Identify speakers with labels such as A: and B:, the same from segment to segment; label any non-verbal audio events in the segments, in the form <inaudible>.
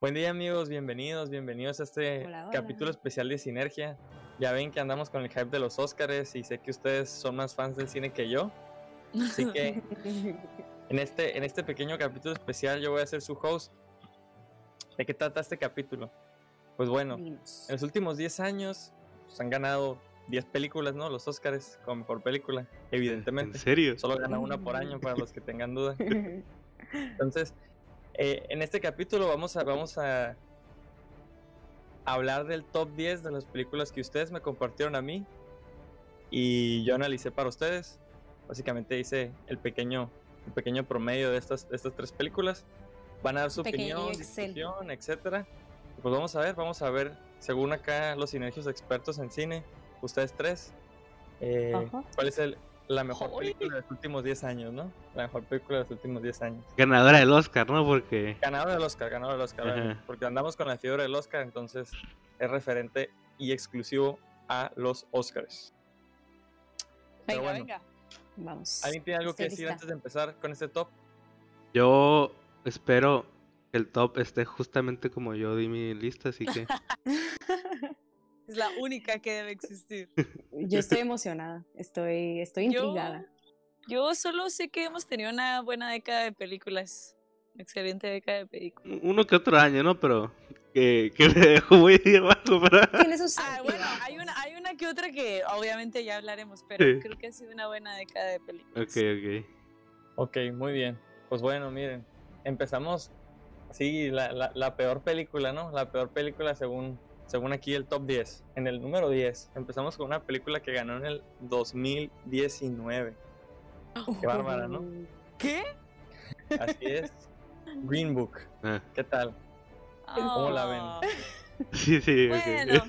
A: Buen día amigos, bienvenidos, bienvenidos a este
B: Hola, hola.
A: capítulo especial de Sinergia. Ya ven que andamos con el hype de los Óscares y sé que ustedes son más fans del cine que yo. Así que <laughs> en este, en este pequeño capítulo especial yo voy a ser su host. ¿De qué trata este capítulo? Pues bueno,
B: Dinos.
A: en los últimos 10 años pues, han ganado 10 películas, ¿no? Los Óscares como mejor película,
C: ¿En
A: evidentemente.
C: serio?
A: Solo gana una por <laughs> año para los que tengan duda. <laughs> Entonces, eh, en este capítulo vamos a, vamos a hablar del top 10 de las películas que ustedes me compartieron a mí y yo analicé para ustedes. Básicamente hice el pequeño, el pequeño promedio de estas, de estas tres películas. Van a dar su
B: Pequeño
A: opinión, discusión, etcétera. Pues vamos a ver, vamos a ver, según acá los sinergios expertos en cine, ustedes tres, eh. ¿cuál es el, la mejor
B: Joder.
A: película de los últimos 10 años, no? La mejor película de los últimos 10 años.
C: Ganadora del Oscar, ¿no? Porque.
A: Ganador del Oscar, ganador del Oscar. Obviamente, Porque andamos con la fiebre del Oscar, entonces es referente y exclusivo a los Oscars. Pero
D: Venga,
A: bueno,
D: venga.
B: Vamos.
A: ¿Alguien tiene algo que decir
B: lista.
A: antes de empezar con este top?
C: Yo espero que el top esté justamente como yo di mi lista, así que. <laughs>
D: Es la única que debe existir. <laughs>
B: Yo estoy emocionada. Estoy, estoy
D: Yo-
B: intrigada.
D: Yo solo sé que hemos tenido una buena década de películas. Excelente década de películas.
C: Uno que otro año, ¿no? Pero. Que, que me dejó muy <laughs> abajo, ¿verdad?
B: Tiene sus
D: Ah, bueno, hay una, hay una que otra que obviamente ya hablaremos, pero
C: Sí.
D: creo que ha sido una buena década de películas.
C: Ok, ok.
A: Ok, muy bien. Pues bueno, miren, empezamos, sí, la, la, la peor película, ¿no? La peor película según, según aquí el top 10. En el número 10, empezamos con una película que ganó en el 2019. Qué bárbara, ¿no?
D: ¿Qué?
A: Así es. Green Book.
C: Ah,
A: ¿Qué tal? ¿Cómo la ven?
D: Oh, <laughs>
C: sí, sí.
D: Bueno,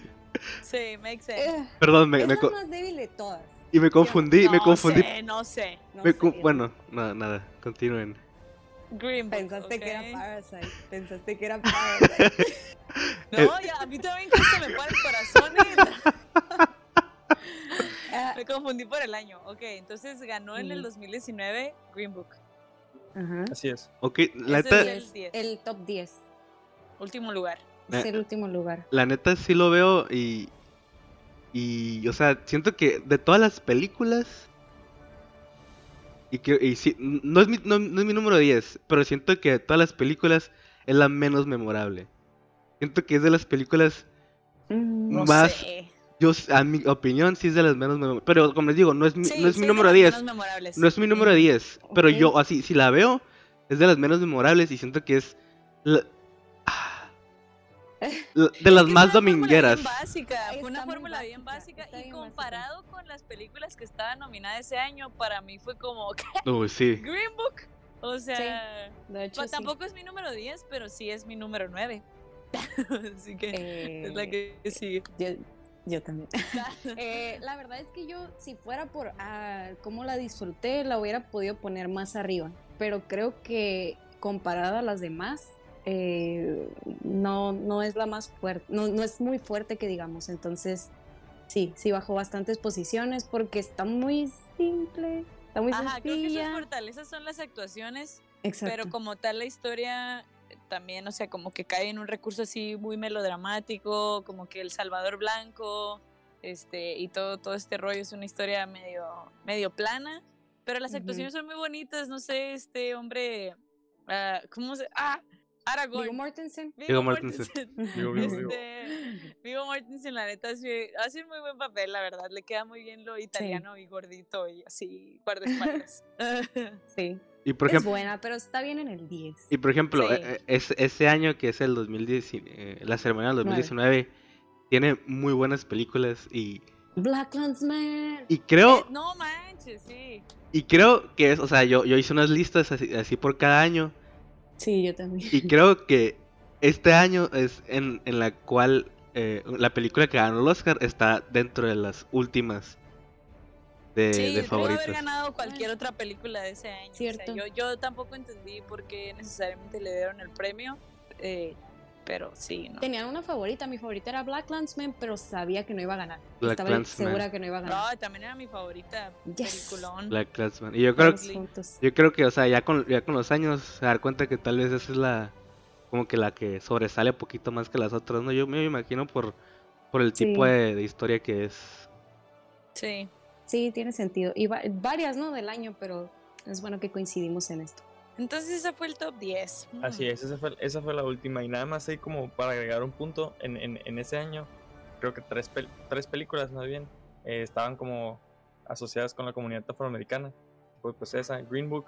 D: sí, makes sense.
B: Eh,
C: Perdón, me,
B: es
C: me
B: la más débil de todas.
C: y me confundí, me
D: no
C: confundí.
D: sé, no sé.
B: No
C: me
B: sé,
C: co- bueno, nada, nada, continúen.
D: Green Book,
B: Pensaste que
D: ok.
B: era Parasite. Pensaste que era Parasite. <laughs> <laughs>
D: No, ya, a mí también que se me para el corazón. <laughs> <laughs> Me confundí por el año. Ok, entonces ganó en el
B: Mm.
D: 2019 Green Book.
B: Ajá.
A: Así es.
C: Ok, la neta,
D: es el 10.
B: El top 10.
D: Último lugar.
B: Es
C: Eh.
B: el último lugar.
C: la neta sí lo veo y. Y, o sea, siento que de todas las películas. Y que, y sí, no es, mi, no, no es mi número 10, pero siento que de todas las películas es la menos memorable. Siento que es de las películas,
B: Mm,
D: No
C: Más-
D: sé.
C: yo, a mi opinión, sí es de las menos memorables. Pero como les digo, no es mi,
D: Sí,
C: no es
D: sí
C: mi número
D: las
C: 10.
D: menos memorables.
C: No es mi número
D: Mm.
C: 10, pero yo así, si la veo, es de las menos memorables y siento que es la- ah, la- <laughs> de las
D: Es que
C: más
D: es una fórmula
C: domingueras.
D: bien básica, fue una fórmula bien
B: básica,
D: y
B: básica.
D: comparado con las películas que estaban nominadas ese año, para mí fue como
C: Uy, sí.
D: Green Book. O sea,
B: De hecho,
D: pues,
B: sí.
D: tampoco es mi número 10, pero sí es mi número 9. <laughs> Así que es la
B: Eh,
D: que sigue.
B: Yo, yo también. <laughs> <laughs> Eh, la verdad es que yo, si fuera por ah, cómo la disfruté, la hubiera podido poner más arriba. Pero creo que comparada a las demás, eh, no, no es la más fuerte, no, no es muy fuerte que digamos. Entonces, sí, sí bajó bastantes posiciones porque está muy simple, está muy
D: Ajá, creo que sus
B: sencilla.
D: fortalezas son las actuaciones,
B: Exacto.
D: pero como tal la historia eh, también, o sea, como que cae en un recurso así muy melodramático, como que El Salvador Blanco, este, y todo, todo este rollo es una historia medio, medio plana, pero las
B: Ujú.
D: actuaciones son muy bonitas, no sé, este hombre, ah, ¿cómo se? Ah, Aragorn.
B: Viggo Mortensen.
D: Viggo
C: Mortensen.
D: Mortensen.
A: Vivo, vivo, vivo.
D: Este, Viggo Mortensen, la neta, sí, hace un muy buen papel, la verdad. Le queda muy bien lo italiano y gordito y así, guardaespaldas. <laughs>
B: Sí.
C: Y por
B: es
C: ejemplo,
B: buena, pero está bien en el 10.
C: y por ejemplo
D: Sí.
C: eh, es, ese año que es el 2010, eh, la ceremonia del 2019, tiene muy buenas películas y,
B: Black Landsman.
C: y creo
D: Eh, no manches, sí.
C: y creo que es, o sea, yo, yo hice unas listas así, así por cada año
B: Sí, yo también.
C: y creo que este año es en, en la cual eh, la película que ganó el Oscar está dentro de las últimas de,
D: sí,
C: de
D: pudo haber ganado cualquier otra película de ese año. o sea,
B: Cierto.
D: yo, yo tampoco entendí por qué necesariamente le dieron el premio, eh, pero sí, ¿no?
B: Tenían una favorita, mi favorita era Black Landsman, pero sabía que no iba a ganar.
C: Black
B: Estaba segura que no iba a ganar.
D: No, también era mi favorita
B: Yes.
D: peliculón.
C: Black Klansman. Y yo creo,
B: juntos.
C: yo creo que, o sea, ya con, ya con los años se dar cuenta que tal vez esa es la, como que la que sobresale un poquito más que las otras, ¿no? Yo me imagino por, por el tipo
B: Sí.
C: de, de historia que es.
D: Sí.
B: Sí, tiene sentido. Y va- varias, ¿no? Del año, pero es bueno que coincidimos en esto.
D: Entonces ese fue el top 10.
A: Así
D: Mm.
A: es, esa fue, esa fue la última. Y nada más ahí como para agregar un punto, en, en, en ese año, creo que tres, pel- tres películas más bien eh, estaban como asociadas con la comunidad afroamericana. Fue pues esa, Green Book,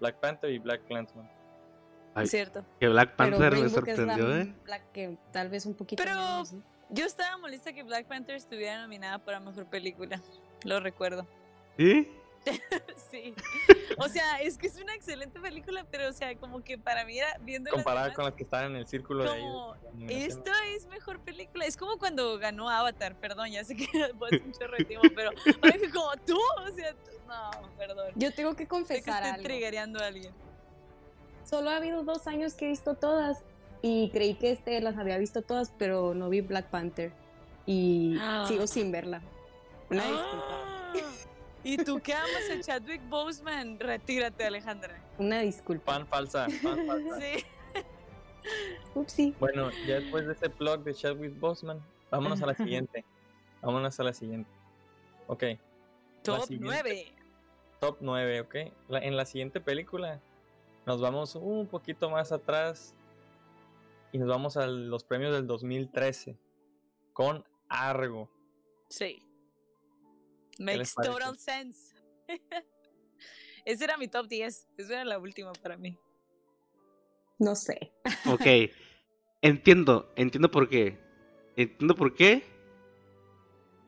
A: Black Panther y Black Clansman.
C: Ay,
D: Cierto.
C: Que Black Panther me
B: Book es la,
C: sorprendió, ¿eh?
B: la que tal vez un poquito
D: Pero-. Yo estaba molesta que Black Panther estuviera nominada para mejor película. Lo recuerdo.
C: ¿Sí? <laughs>
D: Sí. O sea, es que es una excelente película, pero o sea, como que para mí era viendo las
A: Comparada
D: demás,
A: con las que estaban en el círculo de ahí. de
D: como
A: las nominaciones.
D: esta es mejor película. Es como cuando ganó Avatar, perdón, ya sé que <laughs> fue un chorro de tiempo, pero ahora como tú, o sea, tú- no, perdón.
B: Yo tengo que
D: Sé que
B: confesar
D: estoy
B: algo.
D: triggereando a alguien.
B: Solo ha habido dos años que he visto todas y creí que este las había visto todas, pero no vi Black Panther y
D: Ah.
B: sigo sin verla. Una disculpa.
D: Ah, ¿Y tú qué amas a Chadwick Boseman? Retírate, Alejandra.
B: Una disculpa.
A: Fan falsa.
D: Sí.
B: Upsi.
A: Bueno, ya después de ese blog de Chadwick Boseman, vámonos a la siguiente. Vámonos a la siguiente. Ok.
D: Top
A: siguiente-
D: 9.
A: Top 9, ok. La- en la siguiente película nos vamos un poquito más atrás y nos vamos a los premios del 2013 con Argo.
D: Sí. Makes total sense. <laughs> Ese era mi top 10. Esa era la última para mí.
B: No sé.
C: Ok. Entiendo, entiendo por qué. Entiendo por qué.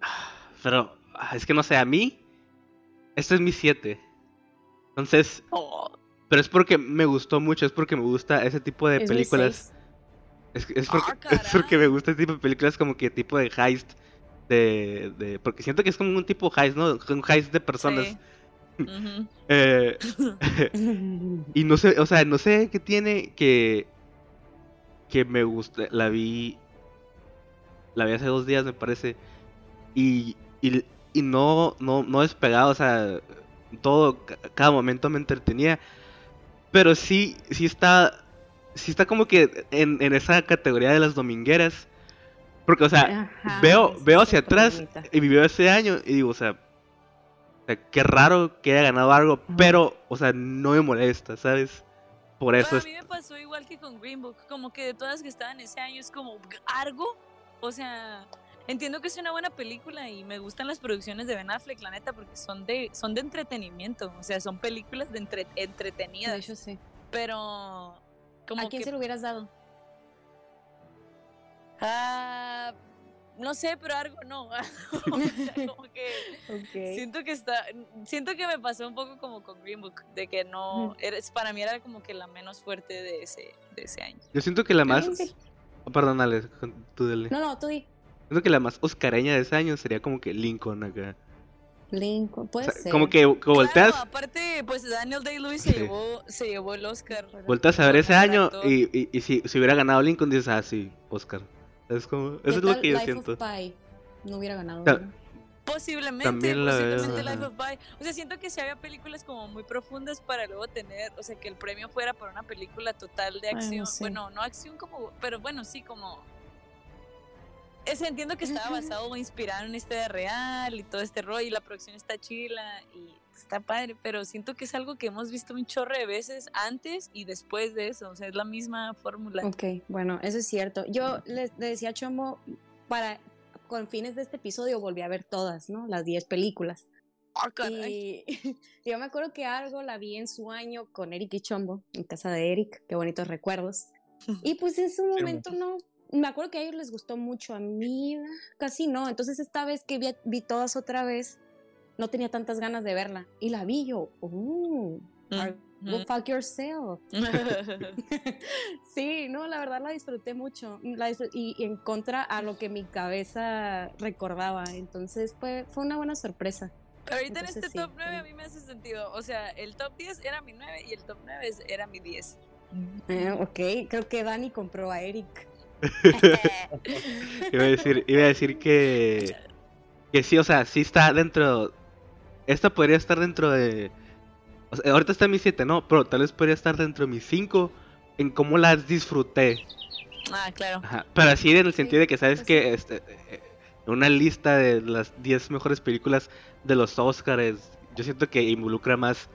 C: Ah, Pero ah, es que no sé, a mí. Este es mi 7. Entonces,
D: Oh,
C: pero es porque me gustó mucho, es porque me gusta ese tipo de
B: Es
C: películas. Es, es porque,
D: Ah, <laughs>
C: es porque me gusta ese tipo de películas como que tipo de heist. De, de, porque siento que es como un tipo heist, ¿no? Un heist de personas.
D: sí. <laughs>
C: Eh, <laughs> y no sé, o sea, no sé qué tiene que. Que me gusta. La vi. La vi hace dos días, me parece. Y. Y, y no, no, no despegado, o sea. Todo, ca- cada momento me entretenía. Pero sí, sí está. Sí está como que en, en esa categoría de las domingueras. Porque, o sea,
B: Ajá,
C: veo, veo hacia atrás
B: problemita.
C: y veo ese año y digo, o sea, o sea, qué raro que haya ganado algo, pero, o sea, no me molesta, ¿sabes? Por eso
D: Pero
C: es...
D: a mí me pasó igual que con Green Book, como que de todas que estaban ese año es como Argo, o sea, entiendo que es una buena película y me gustan las producciones de Ben Affleck, la neta, porque son de son de entretenimiento, o sea, son películas de entre-
B: De
D: entretenidas,
B: hecho, sí.
D: pero como
B: ¿A quién
D: que
B: se lo hubieras dado?
D: Ah, no sé, pero Argo no. <laughs> o sea, como que. Siento que está, siento que me pasó un poco como con Green Book, de que no, era- para mí era como que la menos fuerte de ese, de ese año.
C: Yo siento que la más... Oh, Perdón, tú dale.
B: No, no, tú di.
C: Siento que la más oscareña de ese año sería como que Lincoln acá.
B: Lincoln,
C: O
B: puede
C: sea,
B: ser.
C: como que, que volteas,
D: Claro, aparte, pues Daniel Day-Lewis se
C: Sí.
D: llevó, se llevó el Oscar.
C: volteas a ver ese año y, y si, si hubiera ganado Lincoln dices, ah, sí, Oscar. Es como...
B: ¿Qué
C: Eso es lo que yo
B: Life
C: siento.
B: of Pi? No hubiera ganado.
D: Posiblemente,
C: También la
D: posiblemente. Life of Pi. O sea, siento que si había películas como muy profundas para luego tener, o sea, que el premio fuera por una película total de
B: Bueno,
D: acción.
B: sí.
D: Bueno, no acción como, pero bueno, sí como... Es, entiendo que estaba basado o inspirado en una historia real y todo este rollo y la producción está chila y está padre, pero siento que es algo que hemos visto un chorro de veces antes y después de eso, o sea, es la misma fórmula.
B: Ok, bueno, eso es cierto. Yo le, le decía a Chomo, para, con fines de este episodio volví a ver todas, ¿no? Las 10 películas.
D: Ah, caray.
B: Y <laughs> yo me acuerdo que algo la vi en su año con Eric y Chombo, en casa de Eric, qué bonitos recuerdos. <laughs> Y pues en su momento no, me acuerdo que a ellos les gustó mucho, a mí casi no. Entonces esta vez que vi, vi todas otra vez, no tenía tantas ganas de verla. Y la vi yo, uh, Ar- go fuck yourself. <laughs> <laughs> sí, no, la verdad la disfruté mucho. La y, y en contra a lo que mi cabeza recordaba. Entonces fue, fue una buena sorpresa.
D: Pero ahorita en este
B: sí,
D: top 9 a mí me hace sentido. O sea, el top 10 era mi 9 y el top 9 es- era mi 10.
B: Eh, ok, creo que Dani compró a Eric. <laughs>
C: Iba a decir, iba a decir que. Que sí, o sea, sí está dentro. Esta podría estar dentro de. o sea, ahorita está en mi 7, ¿no? Pero tal vez podría estar dentro de mis 5. en cómo las disfruté.
D: Ah, claro.
C: Ajá, Pero así en el
B: Sí,
C: sentido de que sabes
B: pues
C: que este, eh, una lista de las 10 mejores películas de los Oscars, yo siento que involucra más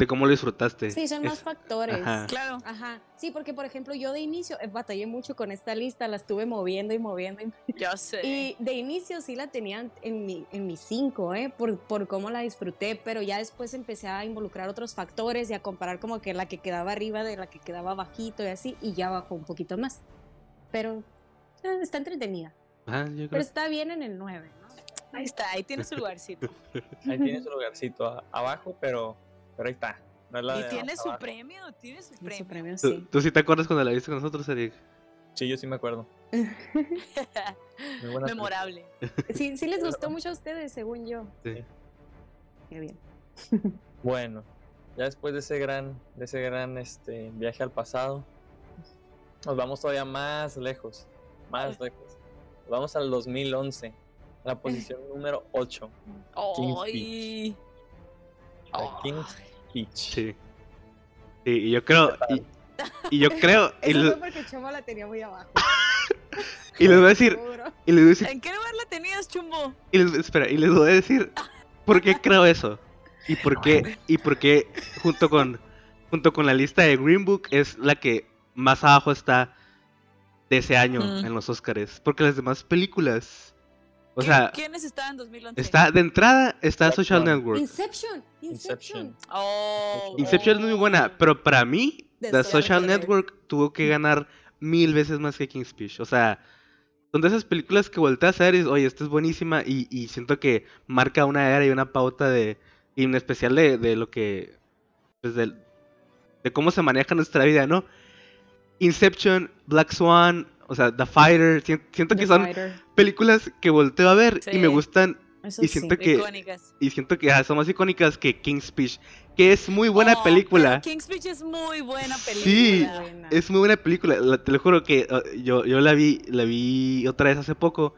C: de cómo lo disfrutaste.
B: Sí, son más
C: Es-
B: factores.
C: ajá.
D: Claro.
B: Ajá, sí, porque por ejemplo yo de inicio eh, batallé mucho con esta lista, la estuve moviendo y moviendo. Y, <laughs>
D: Yo sé.
B: y de inicio sí la tenían en mi, en mis cinco, ¿eh? Por, por cómo la disfruté, pero ya después empecé a involucrar otros factores y a comparar como que la que quedaba arriba de la que quedaba bajito y así, y ya bajó un poquito más. Pero eh, está entretenida.
C: Ajá, yo
B: Pero
C: creo-
B: está bien en el 9, ¿no?
D: Ahí está, ahí tiene su lugarcito. <laughs>
A: Ahí tiene su lugarcito a- abajo, pero, pero ahí está. No es la
D: Y tiene su
A: abajo.
D: premio, tiene su
B: su
D: premio.
B: premio
C: ¿Tú,
B: sí.
C: tú sí te acuerdas cuando la viste con nosotros, Eric?
A: Sí, yo sí me acuerdo. <laughs> Muy
D: Memorable. <laughs>
B: Sí, sí les gustó <laughs> mucho a ustedes, según yo.
C: Sí.
B: Qué bien.
A: Bueno, ya después de ese gran, de ese gran este, viaje al pasado, nos vamos todavía más lejos, más lejos. Nos vamos al 2011, a la posición número 8,
D: Ay.
A: King's
C: Sí. Sí, y yo creo. Y, y yo <laughs> creo. Y,
B: Eso
C: le-
B: fue porque Chamo la tenía muy abajo. <laughs>
C: y les voy a decir. Y les voy a decir.
D: ¿En qué lugar la tenías, chumbo?
C: Y les, espera, y les voy a decir. ¿Por qué creo eso? Y por qué. Y por qué junto con. Junto con la lista de Green Book es la que más abajo está de ese año
D: Mm.
C: en los Oscars. Porque las demás películas. O
D: ¿Qui-
C: sea,
D: ¿Quiénes estaban en 2011?
C: está de entrada está Social. Network.
B: Inception, Inception.
A: Inception.
D: Oh,
C: Inception es muy buena, pero para mí,
B: The
C: The
B: Social Network.
C: Tuvo que ganar mil veces más que King's Speech. O sea, son de esas películas que volteas a ver y dices, oye, esta es buenísima y, y siento que marca una era y una pauta de, y en especial de, de lo que, pues de cómo se maneja nuestra vida, ¿no? Inception, Black Swan, o sea, The Fighter, sien- siento que son
B: Fighter.
C: películas que volteo a ver y me gustan
B: Eso
C: y
B: sí.
C: siento que-
D: Icónicas.
C: y siento que ah, son más icónicas que King's Speech, que es muy buena
D: Oh,
C: película.
D: King's Speech es muy buena película.
C: Sí.
B: Buena.
C: Es muy buena película, la- te lo juro que uh, yo, yo la vi, la vi otra vez hace poco.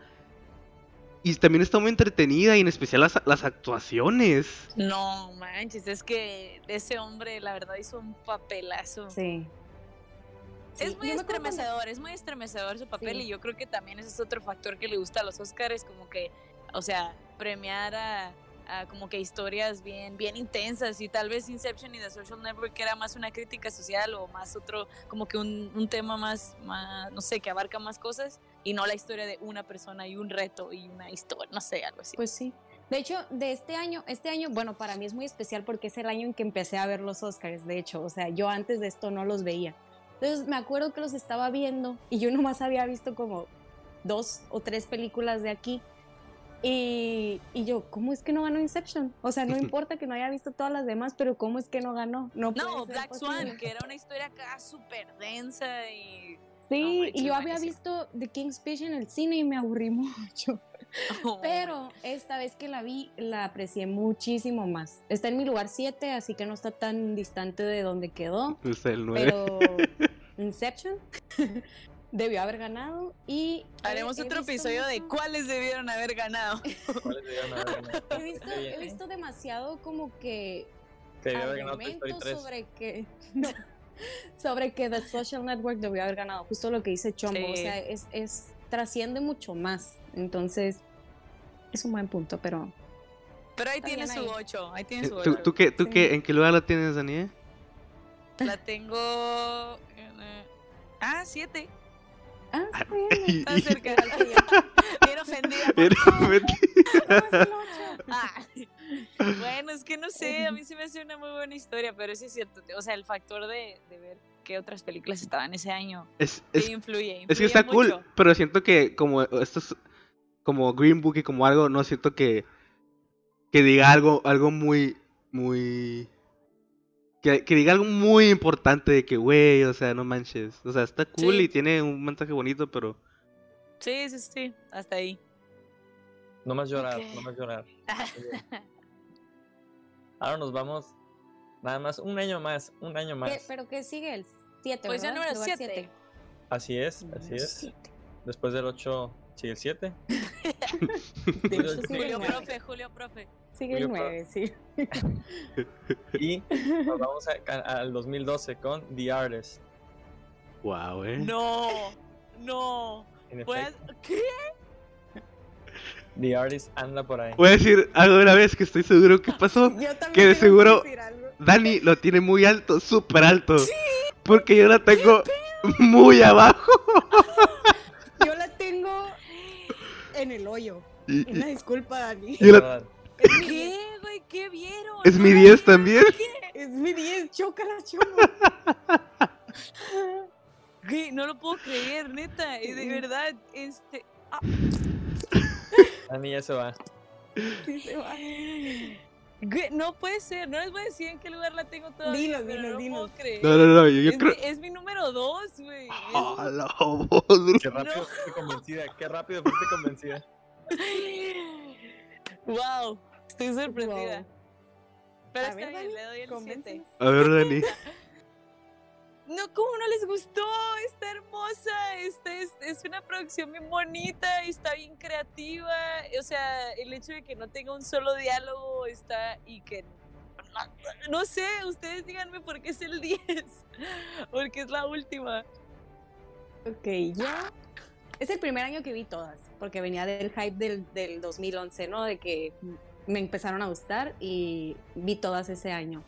C: Y también está muy entretenida y en especial las, las actuaciones.
D: No manches, es que ese hombre, la verdad, hizo un papelazo.
B: Sí. Sí,
D: Es muy
B: acuerdo cuando-
D: estremecedor, es muy estremecedor su papel
B: Sí.
D: y yo creo que también ese es otro factor que le gusta a los Oscars, como que, o sea, premiar a, a como que historias bien, bien intensas y tal vez Inception y The Social Network era más una crítica social o más otro, como que un, un tema más, más, no sé, que abarca más cosas y no la historia de una persona y un reto y una historia, no sé, algo así.
B: Pues sí. De hecho, de este año, este año, bueno, para mí es muy especial porque es el año en que empecé a ver los Oscars, de hecho, o sea, yo antes de esto no los veía. Entonces me acuerdo que los estaba viendo y yo <laughs> nomás había visto como dos o tres películas de aquí. Y, y yo, ¿cómo es que no ganó Inception? O sea, no <laughs> importa que no haya visto todas las demás, pero ¿cómo es que no ganó? No, puede
D: no,
B: ser
D: Black
B: posible.
D: Swan, que era una historia acá súper densa y...
B: Sí,
D: No
B: y yo había visto The King's Speech en el cine y me aburrí <laughs> mucho.
D: Oh,
B: Pero esta vez que la vi, la aprecié muchísimo más. Está en mi lugar 7, así que no está tan distante de donde quedó.
C: Es el 9.
B: Pero Inception <laughs> debió haber ganado y... he-
D: Haremos
B: he
D: otro episodio de cuáles debieron haber ganado. <laughs>
A: ¿Cuáles debieron haber ganado? <laughs>
B: He visto, he demasiado como que
A: Que debió haber ganado Toy Story
B: argumentos
A: 3.
B: sobre que... no, sobre que The Social Network debió haber ganado. Justo lo que dice Chombo. O sea, es, es trasciende mucho más. Entonces, es un buen punto, pero...
D: Pero ahí tiene su
B: ahí.
D: 8, ahí tiene su
C: ¿Tú,
D: 8.
C: tú qué, tú
B: Sí.
C: qué, ¿En qué lugar la tienes, Daniel?
D: La tengo... Ah, 7.
B: Ah, <laughs> está bien.
D: Está cerca. <laughs> Ofendida.
C: Pero,
B: ¿Cómo es el ocho?
D: Ah, bueno, es que no sé, a mí se me hace una muy buena historia, pero sí es cierto. O sea, el factor de, de ver qué otras películas estaban ese año
C: es,
D: sí
C: es,
D: influye,
C: es que está cool, pero siento que como esto es como Green Book y como algo, no siento que que diga algo algo muy muy que, que diga algo muy importante de que güey, o sea, no manches. O sea, está cool
D: Sí.
C: y tiene un mensaje bonito, pero
D: Sí, sí, sí, hasta ahí.
A: No más llorar, no más llorar. <laughs> Ahora nos vamos nada más un año más, un año
B: ¿Qué-
A: más.
B: ¿Pero qué sigue? El 7,
D: Pues ya número
B: Lugar
D: siete.
B: siete.
A: Así es, así es. Después del 8 sigue el 7.
B: De hecho, sigue el
D: Julio. Profe, Julio Profe.
B: Sigue el
A: Julio Pro-
B: 9, sí. <laughs>
A: Y nos vamos a- a- al 2012 con The Artist.
C: Wow, eh.
D: No, no. Pues, ¿qué?
A: The Artist anda por ahí.
C: Voy a decir algo una vez que estoy seguro que pasó.
B: Yo también
C: Que de seguro-
B: decir algo.
C: Dani lo tiene muy alto, súper alto. Porque yo la tengo muy abajo.
B: Yo la tengo en el hoyo.
C: Y-
B: Una disculpa, Dani.
C: yo
D: ¿Qué,
B: 10.
D: güey? ¿Qué vieron?
C: es mi
D: la
C: 10
D: vieron,
C: también.
D: ¿qué?
B: Es mi 10, chócala, choma. <laughs>
D: Güey, no lo puedo creer, neta. De verdad, este. ah,
A: Dani ya se va.
B: Sí se va.
D: güey, no puede ser. No les voy a decir en qué lugar la tengo todavía. Pero
B: dinos,
D: no
B: dinos.
D: puedo creer.
C: No, no, no, yo, yo
D: es,
C: creo.
D: mi, es mi número dos, güey. Es-
C: Ah, la voz.
A: Qué rápido
D: No.
A: fuiste convencida. Qué rápido fuiste convencida. <laughs>
D: wow, estoy sorprendida.
B: Wow.
D: Pero
B: A
D: está
B: ver,
D: bien,
B: Dani,
D: le doy el 7.
B: convéncenos.
C: A ver, Dani. <laughs>
D: No, ¿cómo no les gustó? Está hermosa, está, es, es una producción bien bonita, está bien creativa. O sea, el hecho de que no tenga un solo diálogo está y que. No, no sé, ustedes díganme por qué es el <laughs> 10. Porque es la última.
B: Ok, yo. Es el primer año que vi todas, porque venía del hype del, del 2011, ¿no? De que me empezaron a gustar y vi todas ese año.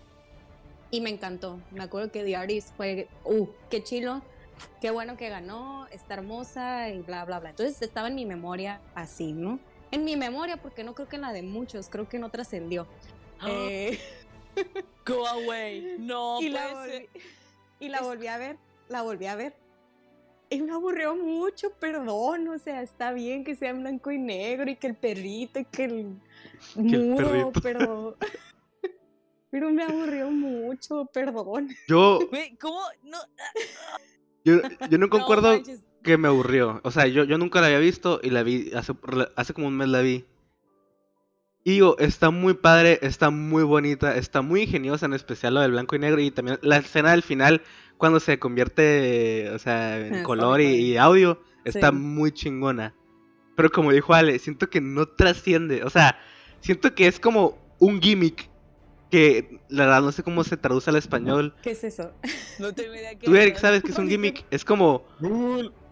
B: Y me encantó. Me acuerdo que The Artist fue, uh, qué chilo, qué bueno que ganó, está hermosa y bla, bla, bla. Entonces estaba en mi memoria así, ¿no? En mi memoria, porque no creo que en la de muchos, creo que no trascendió. Eh,
D: Go away. No, <laughs>
B: y, la volví, y la volví a ver, la volví a ver. Y me aburrió mucho, perdón, o sea, está bien que sea en blanco y negro y que el perrito y que el muro, pero... <laughs> Pero me aburrió mucho, perdón.
C: Yo, <laughs>
D: ¿cómo? No.
C: yo, yo no concuerdo que me aburrió. O sea, yo, yo nunca la había visto y la vi hace, hace como un mes la vi. Y digo, está muy padre, está muy bonita, está muy ingeniosa, en especial lo del blanco y negro. Y también la escena del final, cuando se convierte, o sea, en color y, audio, está
B: Sí.
C: muy chingona. Pero como dijo Ale, siento que no trasciende. O sea, siento que es como un gimmick que la verdad no sé cómo se traduce al español.
B: ¿Qué es eso?
D: No tengo idea
C: Tú, Eric,
D: es.
C: sabes que es un gimmick. Es como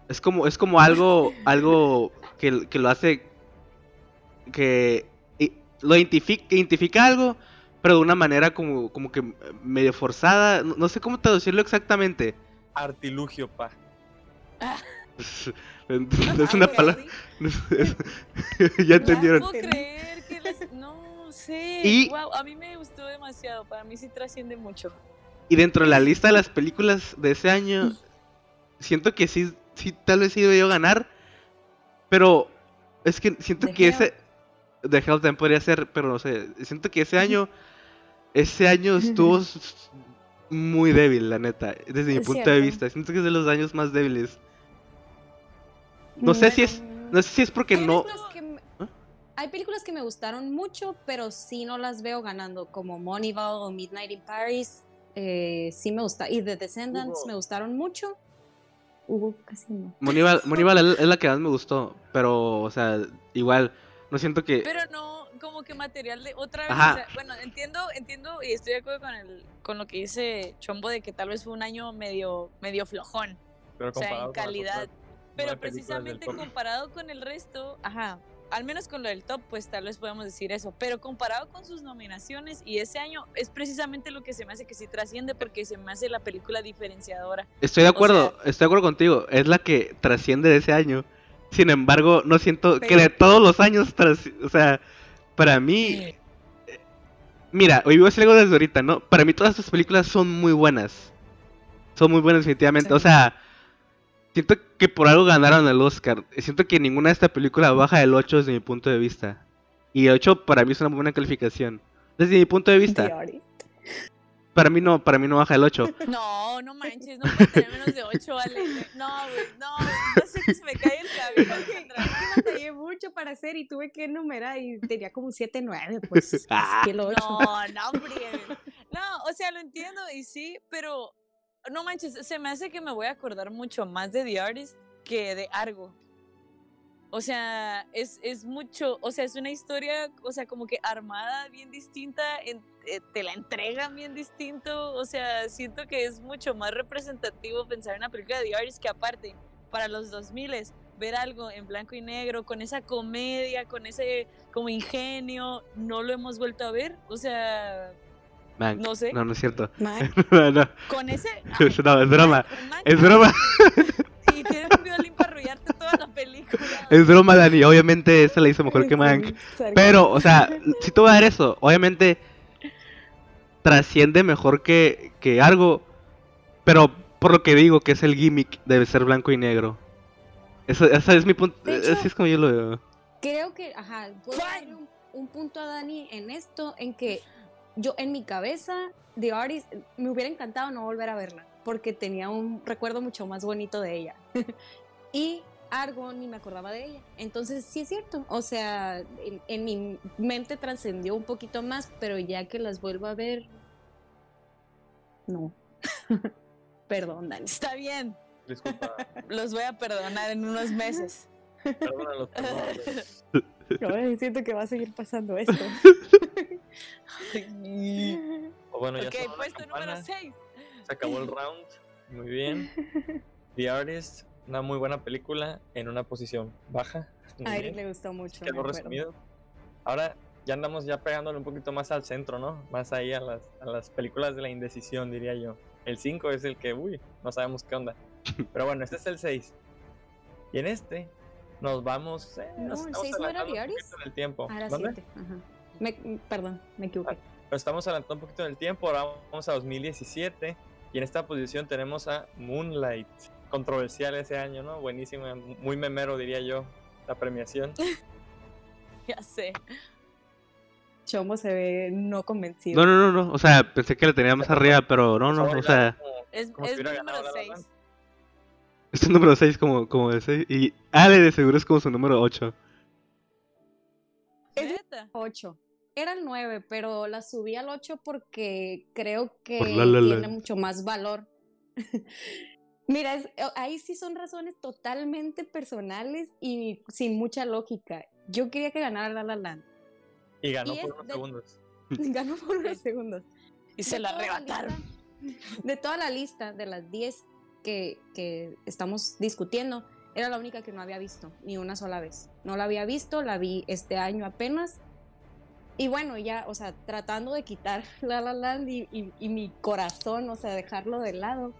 C: es como, es como algo, algo que, que lo hace, que lo identifica, identifica algo, pero de una manera como, como que medio forzada. No, no sé cómo traducirlo exactamente.
A: Artilugio, pa. <laughs>
C: es una palabra. <laughs> ya
D: No
C: entendieron.
D: puedo creer que les... No sé.
C: Y-
D: Wow, a mí me gustó demasiado. Para mí sí trasciende mucho.
C: Y dentro de la lista de las películas de ese año, siento que sí, sí, tal vez sí debió ganar. Pero es que siento
B: The
C: que ese. The Hell también podría ser, pero no sé. Siento que ese año. Ese año estuvo muy débil, la neta. Desde mi
B: Es
C: punto de
B: cierto.
C: vista. Siento que es de los años más débiles. No sé si es. No sé si es porque
B: Hay
C: no.
B: películas me-
C: ¿Ah?
B: Hay películas que me gustaron mucho, pero sí no las veo ganando, como Moneyball o Midnight in Paris. eh, sí me gusta. Y The Descendants
A: Hugo.
B: me gustaron mucho. Hugo casi no.
C: Moneyball, Moneyball es es la que más me gustó. Pero, o sea, igual. No siento que.
D: Pero no, como que material de otra vez.
C: Ajá.
D: o sea, bueno, entiendo, entiendo y estoy de acuerdo con el, con lo que dice Chombo de que tal vez fue un año medio, medio flojón.
A: Pero
D: O sea, en calidad. Pero precisamente comparado con el resto, ajá, al menos con lo del top, pues tal vez podemos decir eso. Pero comparado con sus nominaciones y ese año, es precisamente lo que se me hace que sí trasciende porque se me hace la película diferenciadora.
C: Estoy de acuerdo,
D: sea-
C: estoy de acuerdo contigo. Es la que trasciende de ese año. Sin embargo, no siento que de todos los años, tras- o sea, para mí, mira, hoy voy a decir algo desde ahorita, ¿no? Para mí todas estas películas son muy buenas. Son muy buenas definitivamente.
B: Sí.
C: O sea, siento que por algo ganaron el Oscar. Siento que ninguna de esta película baja del 8 desde mi punto de vista. Y el 8 para mí es una buena calificación. Desde mi punto de vista. Para mí no, para mí no baja el 8. <laughs>
D: No, no manches, no puede tener menos de 8, Ale. No, güey, no, no sé que se me cae el cabello. Alejandra.
B: Es que batallé mucho para hacer y tuve que enumerar y tenía como un 7-9, pues. <laughs>
C: Ah.
B: lo ocho.
D: No, no, <laughs> hombre. No, o sea, lo entiendo y sí, pero no manches, se me hace que me voy a acordar mucho más de The Artist que de Argo. O sea, es, es mucho, o sea, es una historia, o sea, como que armada bien distinta, en- eh, te la entregan bien distinto, o sea, siento que es mucho más representativo pensar en una película de The Artist que aparte, para los 2000 ver algo en blanco y negro, con esa comedia, con ese como ingenio, no lo hemos vuelto a ver, o sea,
C: Man,
D: no sé,
C: No, no es cierto.
B: Man, <laughs>
C: no, no,
D: con ese... <laughs>
C: no, es broma.
D: man-
C: Es broma.
D: Y tienes un violín para arrullarte toda la película. <laughs>
C: Es broma, Dani. Obviamente esa la hizo mejor que Mank. Pero, o sea, si tú vas a ver eso, obviamente trasciende mejor que, que algo. Pero por lo que digo, que es el gimmick, debe ser blanco y negro. Eso, ese es mi punto.
B: De hecho-
C: Así es como yo lo veo.
B: Creo que, ajá, puedo un, un punto a Dani en esto, en que yo en mi cabeza, The Artist, me hubiera encantado no volver a verla, porque tenía un recuerdo mucho más bonito de ella. <laughs> y Argo ni me acordaba de ella. Entonces, sí es cierto, o sea, en, en mi mente trascendió un poquito más, pero ya que las vuelvo a ver, no. <laughs> Perdón, Dani.
D: Está bien,
A: Disculpa, <laughs>
D: los voy a perdonar en unos meses.
A: perdónalos, perdónalos.
B: Ay, siento que va a seguir pasando esto. <laughs>
A: O bueno, ya
D: ok, puesto número
A: campana,
D: 6.
A: Se acabó el round. Muy bien. The Artist, una muy buena película en una posición baja.
B: A Eric le gustó mucho.
A: Quedó resumido. Ahora ya andamos ya pegándole un poquito más al centro, ¿no? Más ahí a las, a las películas de la indecisión, diría yo. El 5 es el que, uy, no sabemos qué onda. <laughs> Pero bueno, este es el 6. Y en este nos vamos. eh,
B: No,
A: nos
B: el
A: estamos
B: seis no era
A: en el tiempo.
B: Ah,
A: ¿Mande?
B: siete. Ajá. Me- perdón, me equivoqué.
A: Pero estamos adelantando un poquito en el tiempo. Ahora vamos a 2017. Y en esta posición tenemos a Moonlight. Controversial ese año, ¿no? Buenísima. Muy memero, diría yo. La premiación. <laughs>
D: Ya sé.
B: Chomo se ve no convencido.
C: No, no, no, no. O sea, pensé que le tenía más arriba, pero no, no. O sea,
D: Es,
A: como
D: es
A: si hubiera
D: mi
A: ganado
D: número
A: La La
D: 6.
A: Land.
C: es el número 6 como, como ese. Y Ale de seguro es como su número 8.
B: Es-
D: Neta.
B: 8. Era el 9, pero la subí al 8 porque creo que
C: Por La La
B: tiene
C: Land.
B: mucho más valor. <laughs> Mira, es- eh, ahí sí son razones totalmente personales y sin mucha lógica. Yo quería que ganara La La Land.
A: Y ganó
B: Y
A: por unos
B: de-
A: segundos. <laughs>
B: Ganó por unos segundos.
D: Y se
B: De
D: la arrebataron.
B: lista- de toda la lista de las 10 que, que estamos discutiendo, era la única que no había visto, ni una sola vez. No la había visto, la vi este año apenas. Y bueno, ya, o sea, tratando de quitar <laughs> La La Land y, y- y mi corazón, o sea, dejarlo de lado.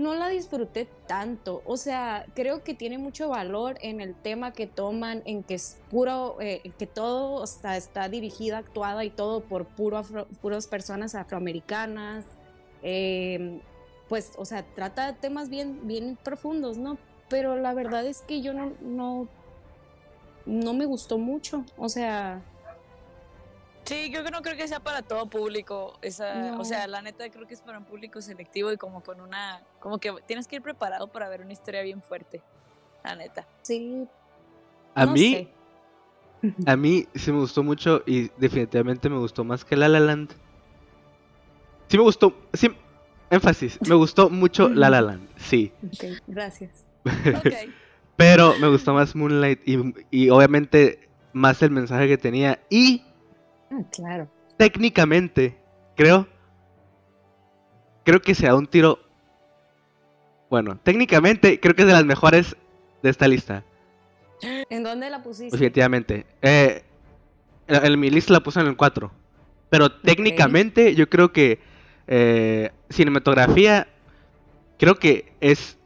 B: No la disfruté tanto, o sea, creo que tiene mucho valor en el tema que toman, en que es puro, eh, que todo sea, está dirigida, actuada y todo por puro afro- puras personas afroamericanas. eh, pues, o sea, trata temas bien, bien profundos, ¿no? Pero la verdad es que yo no, no, no me gustó mucho, o sea,
D: Sí, yo no creo que sea para todo público. Esa,
B: No.
D: O sea, la neta creo que es para un público selectivo y como con una. Como que tienes que ir preparado para ver una historia bien fuerte. La neta.
B: sí.
C: A
B: no
C: mí,
B: sé.
C: a mí sí me gustó mucho y definitivamente me gustó más que La La Land. Sí me gustó, sí, énfasis, me gustó mucho La La Land, sí.
B: Ok, gracias.
D: Ok.
C: Pero me gustó más Moonlight y, y obviamente más el mensaje que tenía. Y
B: claro.
C: técnicamente, creo, creo que se da un tiro. Bueno, técnicamente creo que es de las mejores de esta lista,
B: ¿En dónde la pusiste?
C: definitivamente. Eh, en, en mi lista la puse en el 4. Pero técnicamente yo creo que eh, cinematografía, creo que es...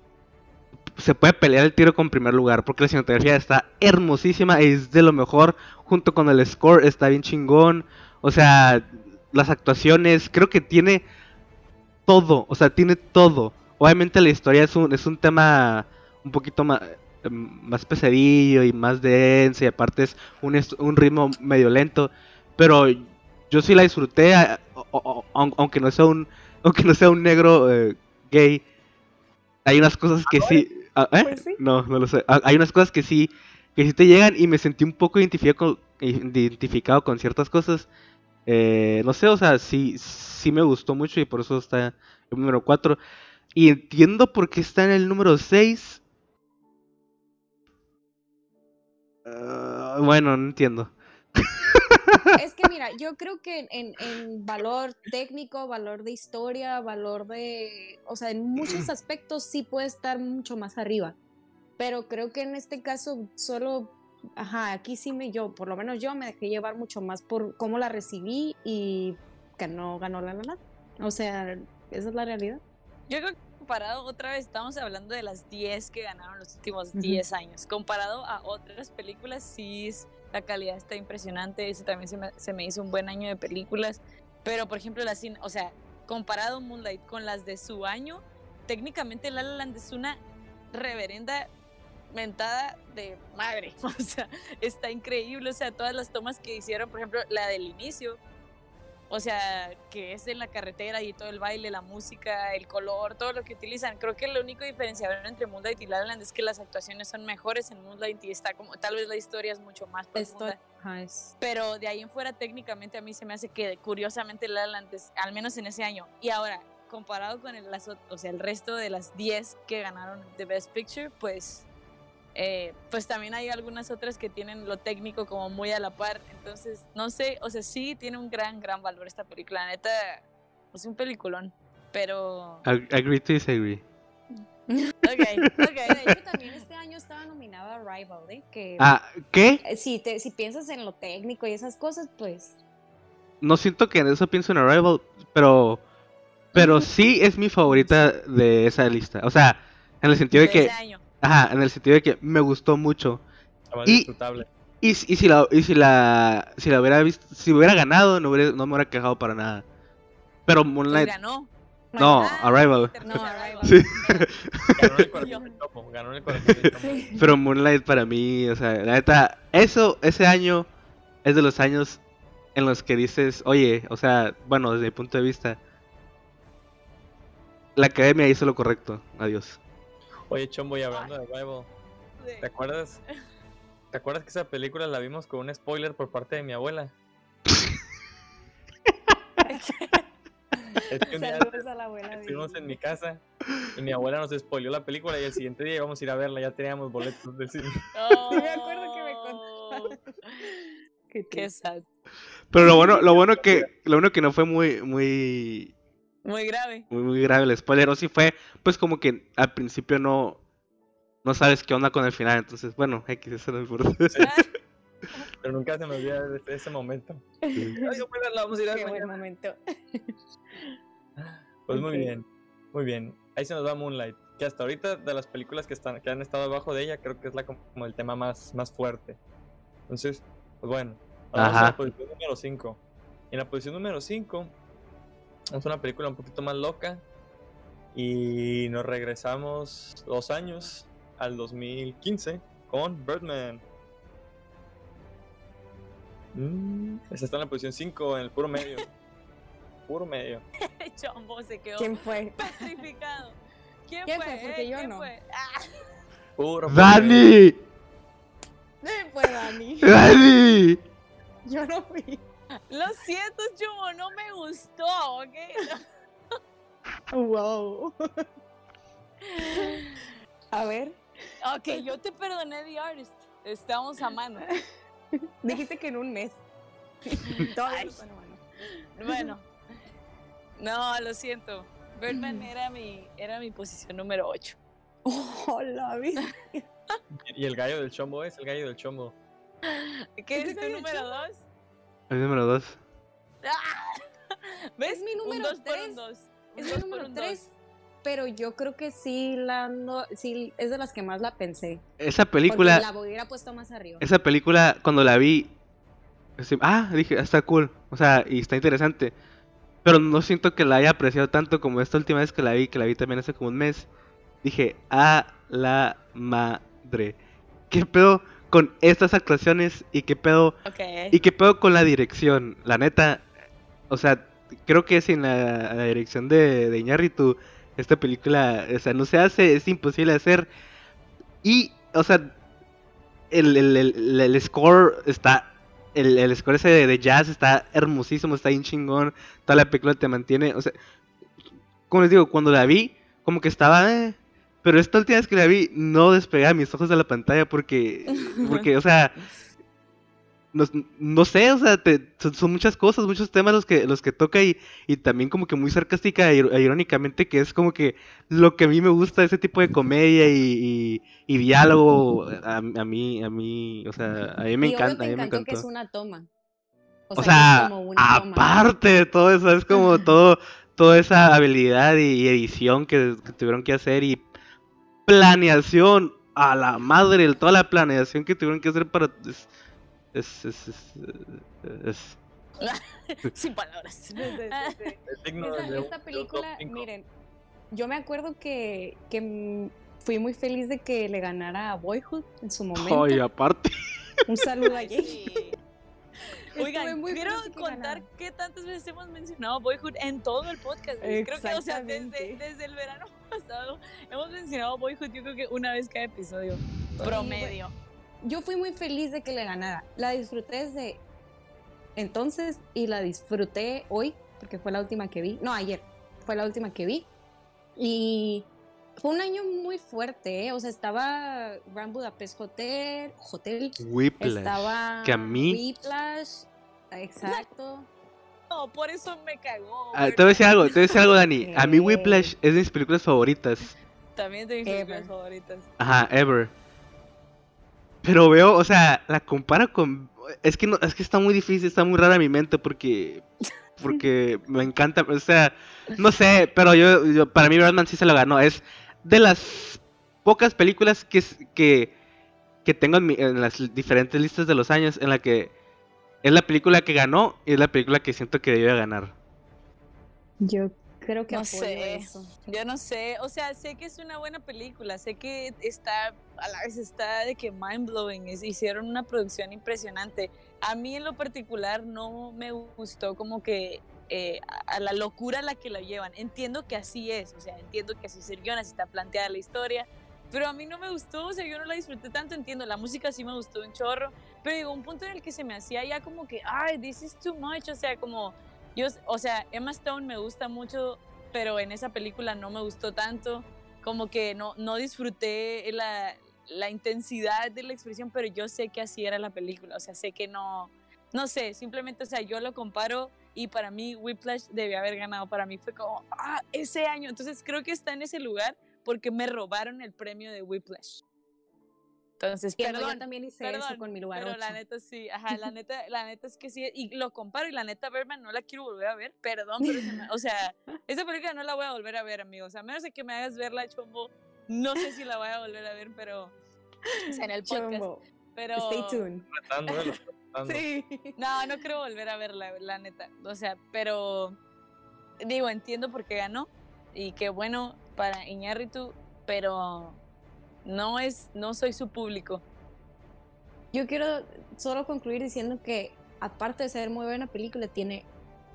C: Se puede pelear el tiro con primer lugar, porque la cinematografía está hermosísima, es de lo mejor, junto con el score, está bien chingón. O sea, las actuaciones, creo que tiene todo, o sea, tiene todo. Obviamente la historia es un, es un tema un poquito más, más pesadillo y más denso, y aparte es un, un ritmo medio lento, pero yo sí la disfruté, a- aunque no sea un, aunque no sea un negro eh, gay. Hay unas cosas que sí, ah, ¿eh?
B: Pues sí.
C: No, no lo sé. Ah, Hay unas cosas que sí, que sí te llegan y me sentí un poco identificado con, identificado con ciertas cosas. Eh, no sé, o sea, sí, sí me gustó mucho y por eso está el número 4. Y entiendo por qué está en el número 6. Ah, bueno, no entiendo.
B: Mira, yo creo que en, en valor técnico, valor de historia, valor de, o sea, en muchos <clears throat> aspectos sí puede estar mucho más arriba. Pero creo que en este caso solo, ajá, aquí sí me, yo, por lo menos yo me dejé llevar mucho más por cómo la recibí y que no ganó la nada. O sea, esa es la realidad.
D: Yo creo que comparado, otra vez estamos hablando de las 10 que ganaron los últimos
B: Ujú.
D: 10 años. Comparado a otras películas, sí, la calidad está impresionante. Eso también se me, se me hizo un buen año de películas. Pero, por ejemplo, las, cin- o sea, comparado Moonlight con las de su año, técnicamente La La Land es una reverenda mentada de madre. <laughs> O sea, está increíble. O sea, todas las tomas que hicieron, por ejemplo, la del inicio. O sea, que es en la carretera y todo el baile, la música, el color, todo lo que utilizan. Creo que lo único diferenciador entre Moonlight y La La Land es que las actuaciones son mejores en Moonlight y está como, tal vez la historia es mucho más profunda. Pero de ahí en fuera, técnicamente a mí se me hace que curiosamente La Land es, al menos en ese año. Y ahora, comparado con el, las o sea, el resto de las 10 que ganaron The Best Picture, pues, eh, pues también hay algunas otras que tienen lo técnico como muy a la par. Entonces, no sé, o sea, sí tiene un gran, gran valor esta película. La neta, es un peliculón. Pero,
C: Ag- Agree to disagree. <laughs>
D: ok,
B: De
D: ok.
B: hecho, también este año estaba nominada a Rival, ¿eh? Que
C: Ah, ¿qué?
B: eh, si, te, si piensas en lo técnico y esas cosas, pues
C: No siento que en eso pienso en Arrival, pero pero sí es mi favorita de esa lista. O sea, en el sentido de
D: de
C: que,
D: año.
C: Ajá, en el sentido de que me gustó mucho.
A: Más
C: Y-
A: disfrutable.
C: Y, si- y si la y si la si la hubiera visto, si hubiera ganado, no hubiera, no me hubiera quejado para nada. Pero
D: Pues
C: Moonlight,
D: ganó.
C: no,
D: Ah,
C: Arrival.
B: No,
D: Arrival. <laughs>
C: Sí.
A: Ganó el corazón del chopo. Ganó el corazón del chopo.
B: sí.
C: Pero Moonlight para mí, o sea, la neta, eso, ese año es de los años en los que dices, oye, o sea, bueno, desde mi punto de vista, la academia hizo lo correcto. Adiós.
A: Oye, Chombo, y hablando de Rival, ¿te acuerdas? ¿Te acuerdas que esa película la vimos con un spoiler por parte de mi abuela? <laughs> Es que un día
B: Saludos a la abuela. de-
A: estuvimos en mi casa y mi abuela nos spoileó la película y el siguiente día íbamos a ir a verla, ya teníamos boletos del cine. <laughs>
B: Sí, me acuerdo que me contó. Qué
D: Qué sad.
C: Pero lo bueno, lo bueno que, lo bueno que no fue muy, muy,
D: Muy grave.
C: muy, muy grave el spoiler, o sí fue, pues como que al principio no, no sabes qué onda con el final, entonces, bueno, X, eso no importa. <laughs>
A: Pero nunca se me olvida ese, ese momento. Ay, abuela, la vamos a ir a
B: Qué buen momento.
A: Pues muy bien, muy bien. Ahí se nos va Moonlight, que hasta ahorita de las películas que están que han estado abajo de ella, creo que es la como el tema más, más fuerte. Entonces, pues bueno, vamos a
C: Ajá.
A: la posición número 5. En la posición número 5 es una película un poquito más loca y nos regresamos dos años al 2015 con Birdman. Mm, esa está en la posición 5, en el puro medio. <laughs> puro medio. <laughs>
D: Chombo se quedó
B: ¿Quién fue? <laughs>
D: petrificado. ¿Quién,
B: ¿Quién
D: fue?
B: fue? Porque
D: eh?
B: yo
D: ¿Quién
B: no.
D: fue? Ah,
A: Puro puro medio.
C: ¡Dani!
B: Eh, Fue Dani.
C: ¡Dani!
B: Yo no fui.
D: Lo siento, Chombo, no me gustó, ¿ok?
B: Wow. A ver,
D: ok, yo te perdoné, The Artist. Estamos a mano.
B: dijiste que en un mes. <laughs> Mano.
D: Bueno, no, lo siento. Birdman era mi, era mi posición número 8.
B: Hola, vi. <laughs>
A: Y el gallo del chombo es el gallo del chombo.
D: ¿Qué
B: ¿Ese
D: es tu
B: gallo
D: número
B: chombo?
D: 2?
C: El número dos. <laughs>
D: ¿Ves?
B: Es mi número
D: un 2 por
B: tres.
D: un 2.
B: Es mi número 3. Pero yo creo que sí, la ando- sí es de las que más la pensé.
C: Esa
B: Porque
C: película,
B: la hubiera puesto más arriba.
C: esa película, cuando la vi, así, ah, dije, está cool, o sea, y está interesante. Pero no siento que la haya apreciado tanto como esta última vez que la vi, que la vi también hace como un mes. Dije, a la madre. ¿Qué pedo con estas actuaciones? ¿Y qué pedo. ¿Y qué pedo con la dirección? La neta, o sea, creo que sin la, la dirección de, de Iñárritu, esta película, o sea, no se hace, es imposible hacer. Y, o sea, el, el, el- el score está, el, el score ese de, de jazz está hermosísimo, está bien chingón, toda la película te mantiene, o sea, como les digo, cuando la vi, como que estaba, eh, Pero esta última vez que la vi, no despegaba mis ojos de la pantalla porque, <laughs> porque o sea, no, no sé, o sea, te- son, muchas cosas, muchos temas los que, los que toca y, y también como que muy sarcástica e, e irónicamente, que es como que lo que a mí me gusta ese tipo de comedia y, y, y diálogo, a, a mí, a mí, o sea, a mí me encanta, a mí me
B: encantó que es una toma.
C: O
B: es
C: sea,
B: como una toma.
C: aparte de todo eso, es como todo, toda esa habilidad y, y edición que, que tuvieron que hacer y planeación a la madre, toda la planeación que tuvieron que hacer para... Es, es, es, es- es- <laughs>
D: Sin palabras.
A: Es digno
B: Esta, película, miren, yo me acuerdo que, que fui muy feliz de que le ganara a Boyhood en su momento.
C: Ay, aparte.
B: Un saludo
D: sí. <laughs>
B: Estuve
D: Oigan,
B: muy
D: quiero
B: que
D: contar
B: ganara.
D: qué tantas veces hemos mencionado Boyhood en todo el podcast. Creo que, o sea, desde, desde el verano pasado hemos mencionado Boyhood, yo creo que una vez cada episodio. Promedio.
B: Yo fui muy feliz de que le ganara. La disfruté desde entonces y la disfruté hoy, porque fue la última que vi. No, ayer. Fue la última que vi. Y fue un año muy fuerte, ¿eh? O sea, estaba Grand Budapest Hotel, Hotel.
C: Whiplash.
B: Estaba
C: que a mí-
B: Whiplash. Exacto.
D: No, por eso me cagó.
C: Ah, te voy a decir algo, te voy a decir algo, Dani. A mí. Whiplash es de mis películas favoritas.
D: También de mis
B: Ever.
D: películas favoritas.
C: Ajá, ever. Pero veo, o sea, la comparo con. Es que no, es que está muy difícil, está muy rara mi mente porque. <laughs> Porque me encanta, o sea, no sé, pero yo, yo- para mí Batman sí se lo ganó. Es de las pocas películas que, que, que tengo en, mi- en las diferentes listas de los años en la que es la película que ganó y es la película que siento que debió de ganar.
B: Yo creo que
D: No
B: apoyo
D: sé.
B: eso.
D: Yo no sé, o sea, sé que es una buena película, sé que está, a la vez está de que mind blowing, hicieron una producción impresionante. A mí en lo particular no me gustó como que eh, a a la locura a la que la llevan. Entiendo que así es, o sea, entiendo que así es el guion, así está planteada la historia, pero a mí no me gustó, o sea, yo no la disfruté tanto, entiendo, la música sí me gustó un chorro, pero llegó un punto en el que se me hacía ya como que, ay, this is too much, o sea, como, yo, o sea, Emma Stone me gusta mucho, pero en esa película no me gustó tanto, como que no, no disfruté la, la intensidad de la expresión, pero yo sé que así era la película, o sea, sé que no, no sé, simplemente, o sea, yo lo comparo y para mí Whiplash debió haber ganado, para mí fue como, ah, ese año, entonces creo que está en ese lugar porque me robaron el premio de Whiplash. Entonces,
B: Entiendo,
D: perdón,
B: yo también hice
D: perdón,
B: eso con mi lugar
D: pero la
B: 8.
D: neta sí, ajá, la <laughs> neta, la neta es que sí, y lo comparo y la neta Birdman no la quiero volver a ver, perdón, pero se me- o sea, <laughs> esa película no la voy a volver a ver, amigos, a menos de que me hagas verla, Chombo, no sé si la voy a volver a ver, pero, o sea, en el podcast,
B: Chombo,
D: pero...
B: Stay tuned.
A: Eh.
B: Sí.
D: No, no creo volver a verla, la neta. O sea, pero digo, entiendo por qué ganó y qué bueno para Iñárritu, pero no es, no soy su público.
B: Yo quiero solo concluir diciendo que, aparte de ser muy buena película, tiene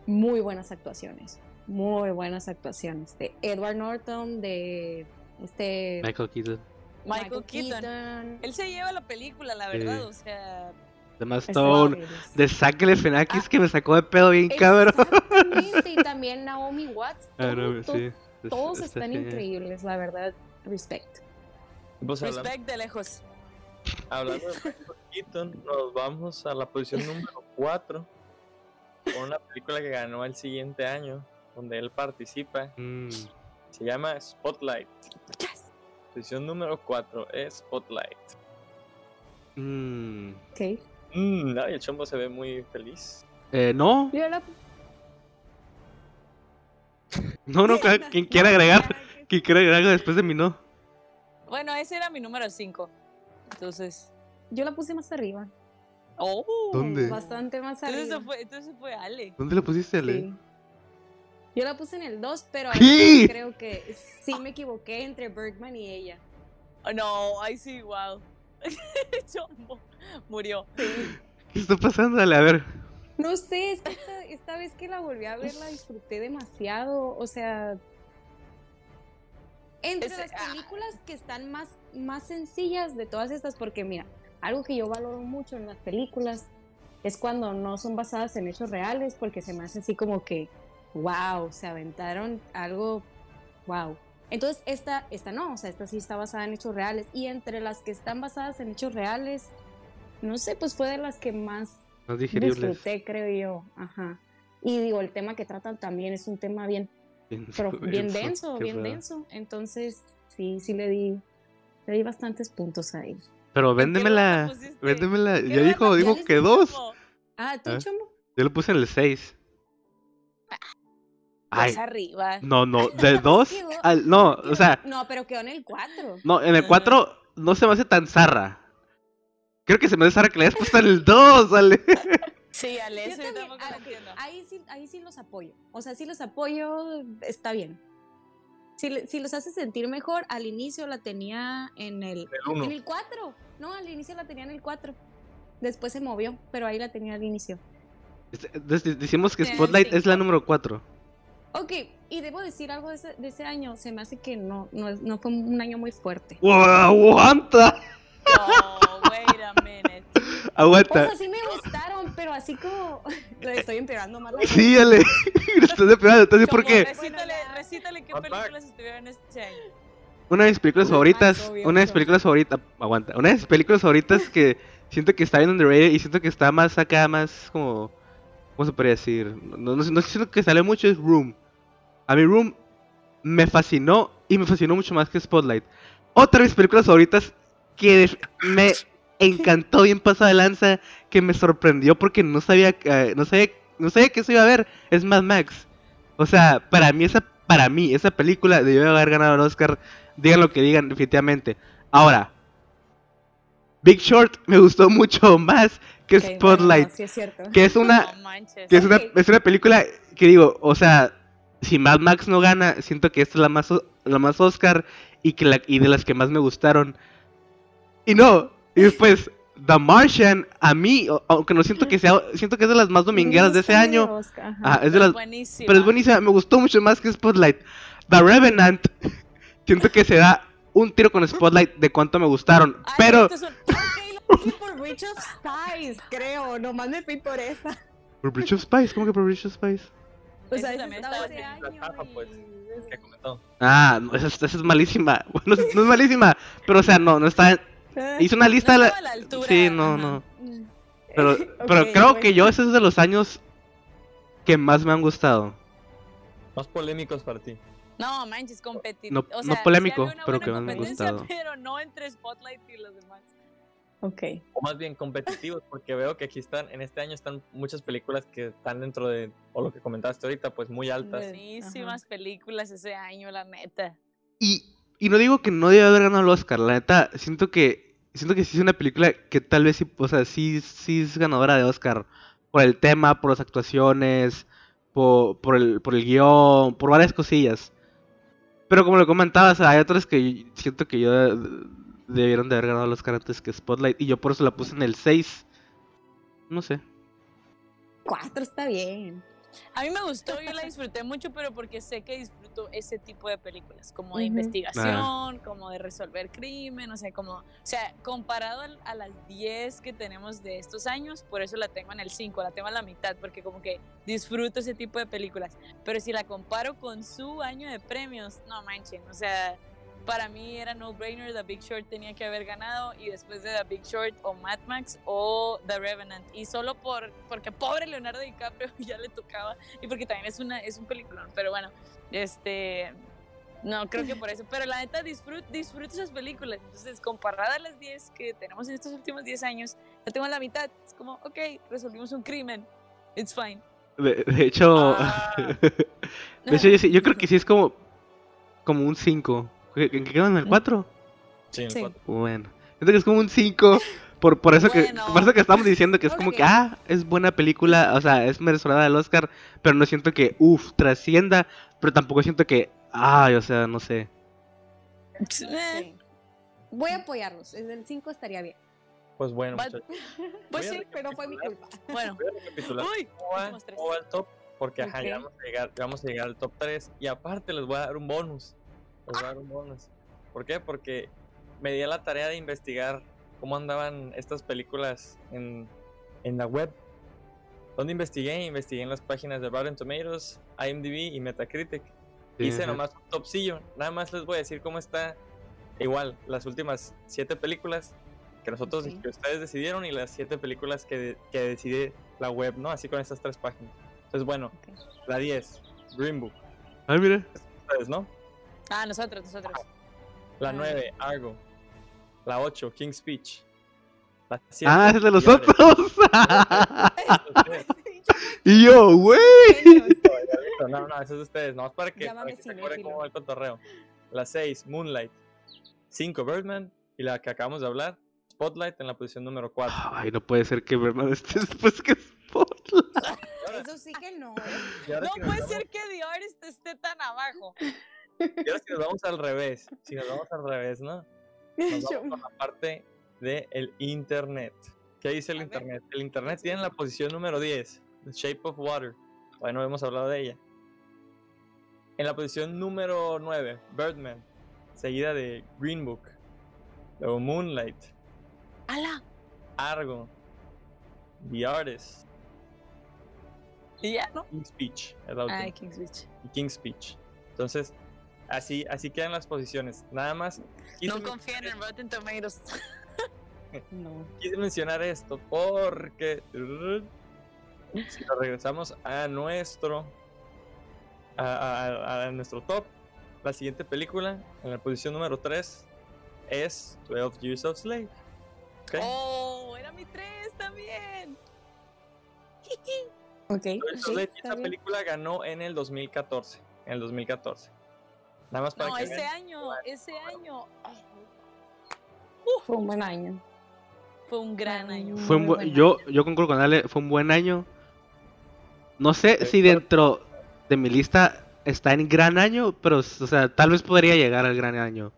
B: muy buenas actuaciones. Muy buenas actuaciones. De Edward Norton, de este
C: Michael Keaton.
D: Michael, Keaton. Él se lleva la película, la
C: Sí.
D: verdad, o sea,
B: increíble.
C: De Zack Galifianakis
B: Ah.
C: que me sacó de pedo bien cabrón.
B: Y también Naomi Watts. <laughs>
C: Ah, no, sí, <laughs>
B: Todos
C: está
B: están
C: genial.
B: increíbles, la verdad. Respect.
A: Pues hablando,
D: respect de lejos.
A: hablando de Michael Keaton, nos vamos a la posición número 4 con una película que ganó el siguiente año, donde él participa.
C: Mm.
A: Se llama Spotlight. Posición número 4 es Spotlight.
C: Mm.
B: Ok.
A: Mm, ay, el chombo se ve muy feliz.
C: Eh, no,
B: Yo la-
C: no, no, quien quiera agregar, quien quiera agregar después de mí, no.
D: Bueno, ese era mi número 5. Entonces.
B: Yo la puse más arriba.
D: Oh.
C: ¿Dónde?
B: Bastante más
D: Entonces
B: arriba.
D: eso fue, entonces fue Ale.
C: ¿Dónde lo pusiste, Ale?
B: Sí. Yo la puse en el 2, pero ahí creo que sí me equivoqué entre Bergman y ella.
D: Oh, no, ay sí, wow. <laughs> Chombo murió.
C: ¿Qué está pasando, Ale? A ver.
B: No sé, es que esta, esta vez que la volví a ver la disfruté demasiado. O sea, entre las
D: ah.
B: películas que están más, más sencillas de todas estas, porque mira, algo que yo valoro mucho en las películas es cuando no son basadas en hechos reales, porque se me hace así como que, wow, se aventaron algo, wow. Entonces, esta, esta no, o sea, esta sí está basada en hechos reales. Y entre las que están basadas en hechos reales, no sé, pues fue de las que más
C: Más digeribles.
B: disfruté, creo yo. Ajá. Y digo, el tema que tratan también es un tema bien,
C: Bien,
B: pero <laughs> bien denso, bien denso. Entonces, sí, sí le di, le di bastantes puntos ahí.
C: Pero
D: ¿En qué lugar la
C: véndemela. Véndemela.
D: ¿En qué
C: Ya dijo, dijo que dos.
B: Ah, ¿tú,
C: ¿Eh?
B: Chomo?
C: Yo lo puse en el 6. Ay,
D: Dos arriba.
C: no, no, de <laughs> 2
B: Quedó-
C: al. No, o sea,
B: No, pero quedó en el 4.
C: no, en el
D: Ajá.
C: 4 no se me hace tan zarra. Creo que se me hace zarra que le hayas puesto en el 2, ¿vale? <laughs>
D: Sí, Ale,
B: Yo
D: eso yo
B: también,
D: tampoco
B: ah,
D: lo
B: ok,
D: entiendo.
B: ahí, sí, ahí sí los apoyo. O sea, sí los apoyo, está bien. Si, si los hace sentir mejor, al inicio la tenía en el,
A: El uno.
B: en el 4. No, al inicio la tenía en el 4. Después se movió, pero ahí la tenía al inicio.
C: Entonces, Decimos que Spotlight es la número 4.
B: Ok, y debo decir algo de ese, de ese año. Se me hace que no, no, fue un año muy fuerte.
C: ¡Aguanta!
D: Oh, wait a minute.
B: O
C: Aguanta.
B: sea, sí me gustaron, pero así como. <laughs> le estoy empeorando más la
C: Sí, Ale. <laughs> Estás de peor, entonces, ¿por qué?
D: Recítale, qué películas estuvieron este año.
C: Una de mis películas favoritas,
B: obvio,
C: una de mis películas favoritas, aguanta, una de mis películas favoritas que siento que está bien underrated y siento que está más acá, más como, ¿cómo se podría decir? No, no, no siento que sale mucho es Room. A mí Room me fascinó y me fascinó mucho más que Spotlight. Otra de mis películas favoritas que me <laughs> encantó bien pasada de lanza, que me sorprendió porque no sabía, eh, no sabía, no sabía que eso iba a ver, es Mad Max. O sea, para mí esa, para mí esa película debió haber ganado el Oscar Digan lo que digan, definitivamente. Ahora, Big Short me gustó mucho <laughs> más que Spotlight.
B: sí es cierto.
C: Que es una, <laughs>
D: No
C: que es una, es una película que digo, o sea, si Mad Max no gana, siento que esta es la más, la más Oscar y que la, y de las que más me gustaron. Y no, y después The Martian, a mí, aunque no siento que sea, <laughs> siento que es de las más domingueras de ese año. Ah, es de las,
D: buenísima.
C: pero es buenísima, me gustó mucho más que Spotlight. The Revenant, <laughs> siento que se da un tiro con Spotlight de cuánto me gustaron,
D: Ay,
C: pero
D: esto es un-
B: Ok, lo fui por Bridge of Spies, creo. Nomás me fui por esa.
C: por Bridge of Spies, ¿cómo que por Bridge of Spies?
B: O
D: Ese
B: sea, esa
D: también
B: estaba ese año.
A: caja, pues.
B: y-
A: que comentó.
C: Ah, no, esa, esa es malísima. <laughs> Bueno, no es malísima, pero o sea, no, no está. Hice una lista
D: no
C: de la.
D: estaba a la altura,
C: Sí, no,
D: ajá.
C: no. Pero, <laughs> pero
B: Ok,
C: creo que yo ese es de los años que más me han gustado.
A: Más polémicos para ti.
D: No, manches, competitivo.
C: No-
D: o sea,
C: polémico, pero que me han gustado. <laughs>
D: Pero no entre Spotlight y los demás.
B: Ok.
A: O más bien competitivos, porque veo que aquí están, en este año están muchas películas que están dentro de, o lo que comentaste ahorita, pues muy altas.
D: Buenísimas películas ese año, la neta.
C: Y, y no digo que no debe haber ganado el Oscar, la neta, siento que siento que sí es una película que tal vez sí, o sea, sí, sí es ganadora de Oscar por el tema, por las actuaciones, por, por el, por el guion, por varias cosillas. Pero como lo comentabas, hay otras que siento que yo de- debieron de haber ganado el Oscar antes que Spotlight y yo por eso la puse en el 6. No sé.
B: Cuatro está bien.
D: A mí me gustó, yo la disfruté mucho, pero porque sé que disfruto ese tipo de películas, como de investigación, como de resolver crimen, o sea, como, o sea, comparado al- a, las 10 que tenemos de estos años, por eso la tengo en el 5, la tengo a la mitad, porque como que disfruto ese tipo de películas. Pero si la comparo con su año de premios, no manchen, o sea, para mí era no brainer, The Big Short tenía que haber ganado y después de The Big Short o Mad Max o The Revenant y solo por porque pobre Leonardo DiCaprio <laughs> ya le tocaba y porque también es una es un peliculón, pero bueno, este no creo que por eso, pero la neta disfruto disfruto esas películas, entonces comparada a las 10 que tenemos en estos últimos 10 años, la tengo la mitad, es como, ok, resolvimos un crimen, it's fine.
C: De, de hecho,
A: Ah. <laughs>
C: de hecho yo, yo creo que sí es como, como un 5. ¿En qué quedan? ¿En el 4?
A: Sí, en
B: Sí.
A: cuatro.
C: Bueno, siento que es como un 5. Por, por, eso que,
D: Bueno.
C: por eso que estamos diciendo que es como que, ah, es buena película, o sea, es merecedora del Oscar, pero no siento que, uff, trascienda, pero tampoco siento que, ay, o sea, no sé.
D: Eh,
B: Sí. Voy a apoyarlos. En el 5 estaría bien.
A: Pues bueno, muchachos. <laughs>
D: Pues sí,
B: Pero fue mi culpa.
D: bueno.
A: Voy a cómo va, el top, porque ajá, ya vamos a, llegar, ya vamos a llegar al top 3 y aparte les voy a dar un bonus. ¿Por qué? Porque me di a la tarea de investigar cómo andaban estas películas en, en la web. ¿Dónde investigué? Investigué en las páginas de Rotten Tomatoes, IMDb y Metacritic.
C: Sí,
A: Hice
C: ajá.
A: nomás un topsillo. Nada más les voy a decir cómo está. Igual, las últimas siete películas que nosotros, que ustedes decidieron y las siete películas que, que decide la web, ¿no? Así con estas tres páginas. Entonces, bueno,
B: Ok.
A: la 10, Green Book.
C: Ay, mira.
A: Ustedes, ¿no?
D: Ah, nosotros, nosotros.
A: La
B: Ah.
A: 9, Argo. La 8, King's Speech. La 7,
C: Ah, es de los otros. <laughs> y yo, güey.
A: No, no, eso es de ustedes, no, para que, para que se acuerden cómo va el cotorreo. La 6, Moonlight. 5, Birdman. Y la que acabamos de hablar, Spotlight en la posición número 4.
C: Ay, no puede ser que Bernard esté después que Spotlight.
B: Eso sí que no. ¿eh?
D: No puede ser que The Artist esté tan abajo.
A: Y ahora si nos vamos al revés, si nos vamos al revés, ¿no? Nos vamos <laughs> con la parte del internet. ¿Qué dice el internet? El internet tiene en la posición número 10, The Shape of Water. Todavía no hemos hablado de ella. En la posición número 9, Birdman, seguida de Green Book. Luego Moonlight,
D: ¡Hala!
A: Argo, The Artist,
D: Y ya, ¿no?
A: King's Speech, es la última,
D: Ay, King's Speech.
A: y King's Speech. Entonces, así, así quedan las posiciones. Nada más.
D: No confíen en Rotten Tomatoes. <laughs>
B: No.
A: quise mencionar esto porque si nos regresamos a nuestro a, a- a nuestro top la siguiente película en la posición número 3 es 12 Years of Slave ¿ok?
D: ¡Oh! Era mi 3 también. <laughs>
B: Ok.
A: 12 Years of
B: sí,
A: Slave, esta
B: bien.
A: película ganó en el 2014 en el 2014 nada más para
D: No,
A: que
D: ese
A: vean.
D: año, ese año.
B: Fue un buen año.
D: Fue un gran año.
C: Fue un
B: buen
C: yo, yo concuerdo con Ale, fue un buen año. No sé
A: Sí,
C: si dentro de mi lista está en gran año, pero, o sea, tal vez podría llegar al gran año.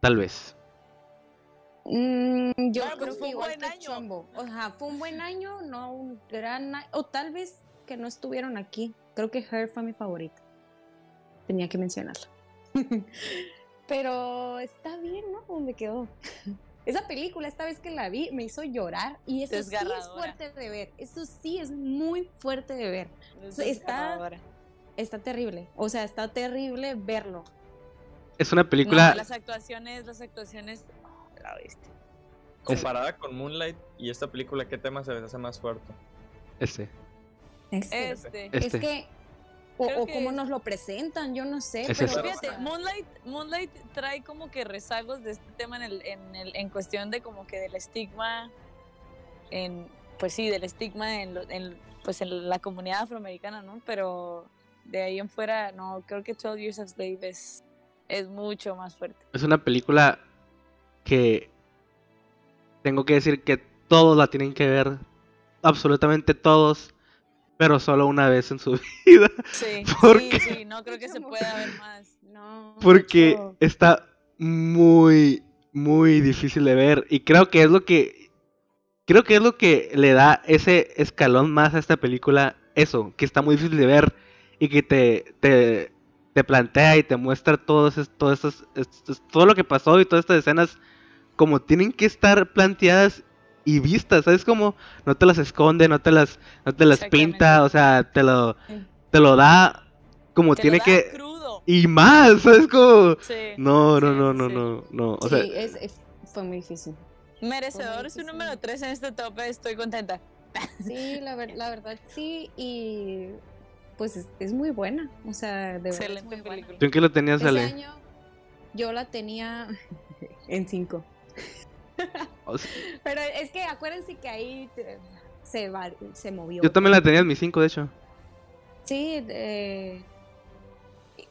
C: Tal vez.
B: Mm, yo creo
D: fue
B: que
D: un
B: igual
D: buen
B: que
D: año.
B: Chombo. O sea, fue un buen año, no un gran año. O tal vez que no estuvieron aquí. Creo que Her fue mi favorita. Tenía que mencionarla. <laughs> Pero está bien, ¿no? Donde quedó. <laughs> Esa película, esta vez que la vi, me hizo llorar. Y eso sí es fuerte de ver. Eso sí es muy fuerte de ver. Está-
D: desgarradora.
B: Está terrible. O sea, está terrible verlo.
C: Es una
D: No,
C: película.
D: las actuaciones, las actuaciones. oh, la bestia.
A: comparada con Moonlight y esta película ¿qué tema se les hace más fuerte?
C: Este,
B: Este.
D: Este.
C: este.
B: Es que. O, cómo nos lo presentan, yo no sé.
C: Es
B: pero,
D: Fíjate, Moonlight, Moonlight trae como que rezagos de este tema en, el, en, el, en cuestión de como que del estigma, en, pues sí, del estigma en, lo- en, pues en la comunidad afroamericana, ¿no? Pero de ahí en fuera, no, creo que 12 Years a Slave es, es mucho más fuerte.
C: Es una película que tengo que decir que todos la tienen que ver, absolutamente todos, pero solo una vez en su <laughs> vida,
D: Sí,
C: ¿Por
D: sí, sí, no creo que se pueda ver más.
B: No.
C: porque
B: mucho.
C: está muy, muy difícil de ver y creo que es lo que, creo que es lo que le da ese escalón más a esta película, eso, que está muy difícil de ver y que te, te, te plantea y te muestra estas- estos- todo lo que pasó y todas estas escenas como tienen que estar planteadas y vistas, ¿sabes? Como no te las esconde, no te las, no te las pinta, o sea, te lo, te lo da como
D: Te
C: tiene
D: lo da
C: que...
D: crudo.
C: Y más, ¿sabes? Como...
D: Sí,
C: No, no,
D: sí,
C: no, no,
D: sí.
C: no, no, o sea,
B: sí, es, es- fue muy difícil.
D: Merecedor su número
B: sí.
D: 3 en este tope, estoy contenta.
B: Sí, la, ver- la verdad sí, y pues es, es muy buena. O sea, de verdad es
D: Excelente
B: muy buena.
C: ¿tú en qué lo tenías,
B: Ese
C: Ale?
B: año yo la tenía <laughs> en 5. <laughs>
C: O sea,
B: Pero es que acuérdense que ahí te- se, va- se movió.
C: yo también la tenía en mi 5, de hecho.
B: Sí, eh,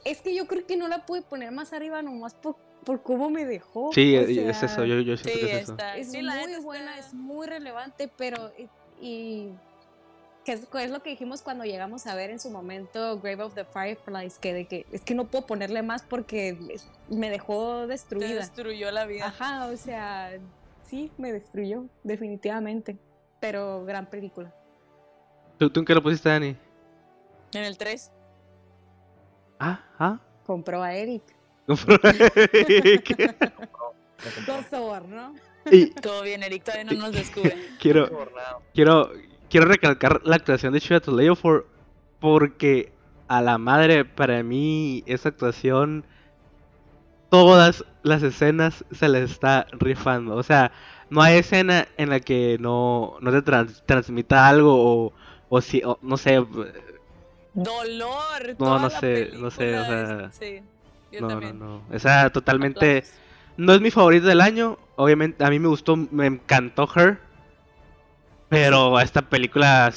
B: es que yo creo que no la pude poner más arriba nomás por, por cómo me dejó.
C: Sí,
B: o
C: es eso, yo, yo siento
D: Sí,
C: que es eso.
D: está.
B: Es
D: sí, la
B: muy buena,
D: está-
B: es muy relevante, pero y, y- que es, es lo que dijimos cuando llegamos a ver en su momento Grave of the Fireflies, que de que es que no puedo ponerle más porque me dejó
D: Te
B: destruida.
D: destruyó la vida.
B: Ajá, o sea, sí, me destruyó, definitivamente. Pero gran película.
C: ¿Tú, ¿Tú en qué lo pusiste, Dani?
D: En el 3.
C: Ah, ah.
B: Compró a Eric. Lo <laughs> sobornó.
C: y
D: Todo bien, Eric, todavía no nos descubre. <laughs>
C: quiero, quiero, quiero recalcar la actuación de Chiwetel Ejiofor porque a la madre, para mí esa actuación, todas las escenas se les está rifando. O sea, no hay escena en la que no, no te trans- transmita algo o, o si, o no sé,
D: Dolor.
C: No,
D: toda
C: no sé, no sé, o
D: es-
C: sea,
D: Sí, yo
C: no,
D: también.
C: no, no. O sea, totalmente, no es mi favorito del año, obviamente a mí me gustó, me encantó Her, pero a esta película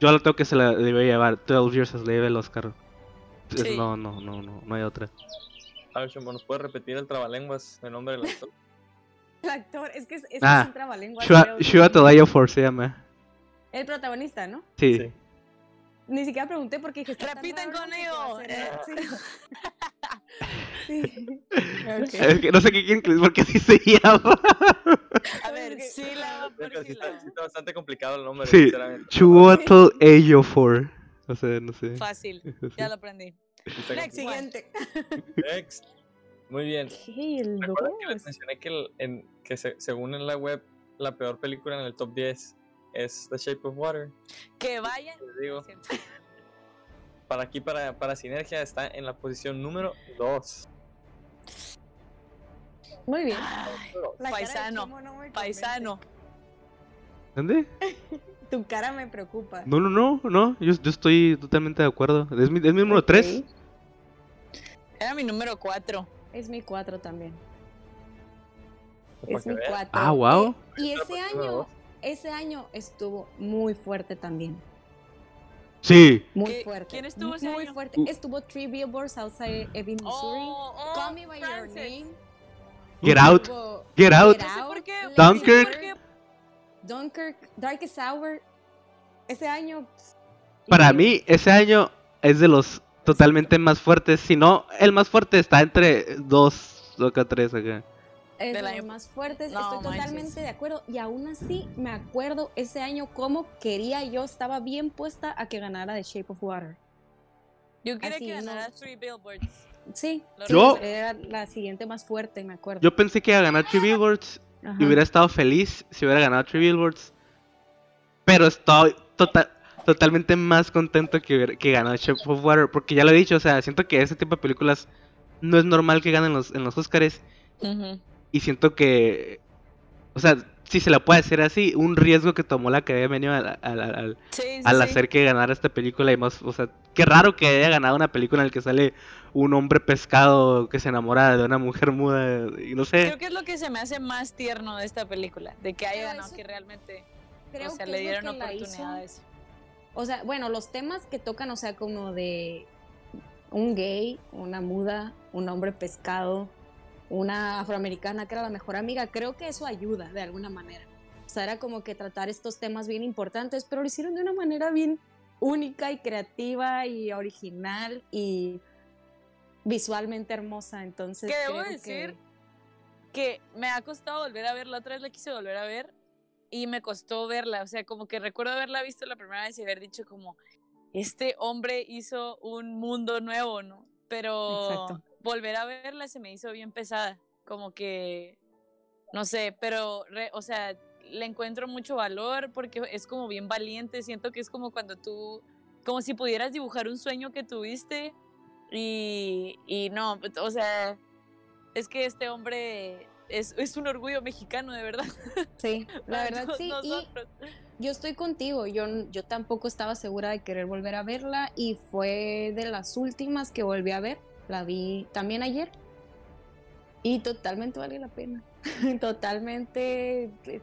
C: yo lo tengo que se la debe llevar, 12 Years a Slave el Oscar.
D: Sí.
C: No, no, no, no, no hay otra.
A: A ver, Chumbo, ¿nos puede repetir el trabalenguas, el nombre del actor? <laughs>
B: El actor, es que es, es,
C: Ah,
B: un trabalenguas.
C: Shua. Shua Tolayo se llama.
B: El protagonista, ¿no?
C: Sí.
A: Sí.
B: Ni siquiera pregunté porque dije. está tan
D: Repiten
B: raro, ¿no? que va a
D: conmigo.
B: ser- Sí. <laughs> sí. <laughs>
C: Es que no sé qué quieren que les porque así se llama.
D: A ver, por
A: que sí está, sí está bastante complicado el nombre,
C: Sí,
A: sinceramente.
C: Chuotl Ejiofor. O sea, no sé.
D: Fácil, ya lo aprendí. Next.
B: Siguiente.
A: Next. Muy bien.
B: ¿Qué? El
A: ¿Recuerdan que les mencioné que, el- en, que se- según en la web, la peor película en el top 10 es The Shape of Water?
D: Que vayan.
A: Les digo, para aquí, para, para Sinergia, está en la posición número 2.
B: Muy bien.
D: Ay, Paisano,
B: no
D: paisano.
C: ¿Dónde? <laughs>
B: Tu cara me preocupa.
C: No, no, no, no. Yo, yo estoy totalmente de acuerdo. Es mi, es mi número
B: Ok.
C: 3.
D: Era mi número 4.
B: Es mi 4 también. Es mi
A: vean.
B: 4.
C: Ah, wow.
B: Y
A: Está
B: ese año, ese año estuvo muy fuerte también.
C: Sí.
B: Muy
D: ¿Qué-
B: fuerte.
D: quién estuvo ese
B: Muy
D: año?
B: fuerte.
C: Uh.
B: Estuvo Three Billboards Outside Ebbing, Missouri.
D: Oh, oh,
B: Call Me By Your
D: Frances.
B: Name.
C: Get Out.
B: Estuvo
C: Get Out.
D: No sé por qué.
B: Lady
D: no sé
C: Dunkirk.
D: por qué.
B: Dunkirk, Darkest Hour. Ese año.
C: Para mí, ese año es de los totalmente más fuertes. Si no, el más fuerte está entre dos o acá tres acá.
B: Es de los más fuertes,
D: No
B: estoy
D: manches.
B: totalmente de acuerdo. Y aún así, me acuerdo ese año cómo quería yo, estaba bien puesta a que ganara The Shape of Water.
D: Yo quería que
B: no.
D: ganara Three Billboards.
B: Sí,
C: Yo-
B: era la siguiente más fuerte, me acuerdo.
C: Yo pensé que iba a ganar Three Billboards
B: Ajá.
C: y hubiera estado feliz si hubiera ganado Three Billboards. Pero estoy tota- totalmente más contento que, hubiera- que ganó Shape of Water. Porque ya lo he dicho, o sea, siento que ese tipo de películas no es normal que ganen los, en los Oscars.
D: Ujú.
C: Y siento que, o sea, si se la puede hacer así, un riesgo que tomó la academia al, al- al- al-
D: Sí, sí,
C: al
D: sí.
C: hacer que ganara esta película y más, o sea, qué raro que haya ganado una película en la que sale un hombre pescado que se enamora de una mujer muda y no sé.
D: Creo que es lo que se me hace más tierno de esta película, de que haya ganado que realmente,
B: Creo
D: o sea,
B: que
D: le dieron oportunidades.
B: O sea, bueno, los temas que tocan, o sea, como de un gay, una muda, un hombre pescado, una afroamericana que era la mejor amiga, creo que eso ayuda de alguna manera. O sea, era como que tratar estos temas bien importantes, pero lo hicieron de una manera bien única y creativa y original y visualmente hermosa. Entonces,
D: ¿Qué debo decir?
B: que-
D: Que me ha costado volver a verla, otra vez la quise volver a ver y me costó verla, o sea, como que recuerdo haberla visto la primera vez y haber dicho como, este hombre hizo un mundo nuevo, ¿no? Pero
B: Exacto.
D: Volver a verla se me hizo bien pesada, como que, no sé, pero, re- o sea, le encuentro mucho valor porque es como bien valiente, siento que es como cuando tú, como si pudieras dibujar un sueño que tuviste y, y no, o sea, es que este hombre es, es un orgullo mexicano, de verdad.
B: Sí, <laughs> la verdad sí. Y. Yo estoy contigo, yo, yo tampoco estaba segura de querer volver a verla y fue de las últimas que volví a ver, la vi también ayer y totalmente vale la pena, <laughs> totalmente eh,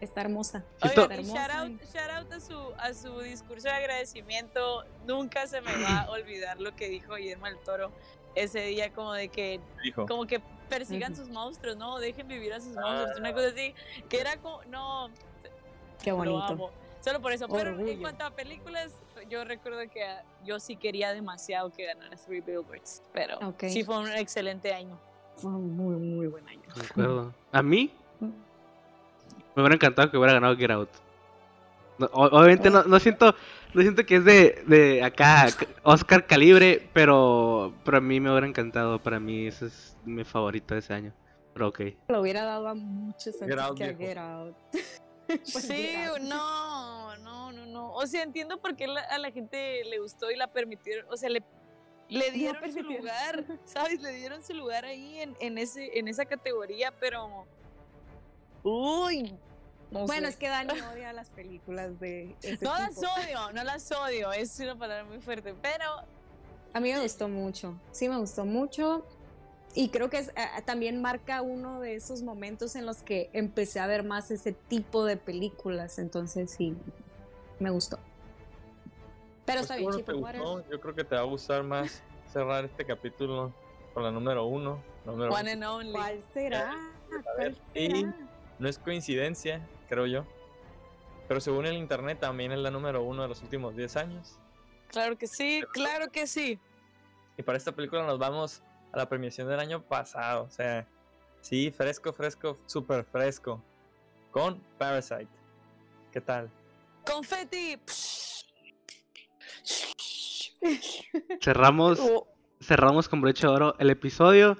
B: está hermosa.
D: Oigan, y
B: Hermosa
D: shout out,
B: y-
D: shout out a, su, a su discurso de agradecimiento. Nunca se me va a <clears throat> olvidar lo que dijo Guillermo del Toro ese día, como de que,
A: Dijo.
D: como que persigan sus monstruos, ¿no? Dejen vivir a sus monstruos, una cosa así, que era como, no,
B: Qué
D: lo
B: bonito.
D: amo. Solo por eso. Pero en cuanto a películas, yo recuerdo que ah, yo sí quería demasiado que ganara Three Billboards. Pero sí fue un excelente año.
B: Fue un muy, muy buen año.
C: De acuerdo. A mí me hubiera encantado que hubiera ganado Get Out. No, obviamente no, no siento no siento que es de, de acá Oscar calibre, pero, pero a mí me hubiera encantado. Para mí ese es mi favorito de ese año. Pero ok.
B: Lo hubiera dado a muchos antes
A: Out,
B: que a. Get Out. <laughs> <laughs> Pues
D: Sí, no, no, no, no. o sea, entiendo por qué a la gente le gustó y la permitieron, o sea, le, le dieron su lugar, <laughs> ¿sabes? Le dieron su lugar ahí en, en, ese, en esa categoría, pero... Uy,
B: bueno, es que Dani <laughs> odia las películas de.
D: no las odio, no las odio, es una palabra muy fuerte, pero.
B: A mí me gustó mucho, sí me gustó mucho. Y creo que es, eh, también marca uno de esos momentos en los que empecé a ver más ese tipo de películas. Entonces sí, me gustó. Pero
A: pues
B: está bien, Chipo
A: Yo creo que te va a gustar más <laughs> cerrar este capítulo con la número uno. Número
D: One and only.
B: ¿Cuál será? ¿Cuál
A: será? no es coincidencia creo yo. Pero según el internet también es la número uno de los últimos 10 años.
D: Claro que sí, claro que sí.
A: Y para esta película nos vamos a la premiación del año pasado. O sea, sí, fresco, fresco, súper fresco. Con Parasite. ¿Qué tal?
D: Confetti.
C: Cerramos, oh. cerramos con broche de oro el episodio,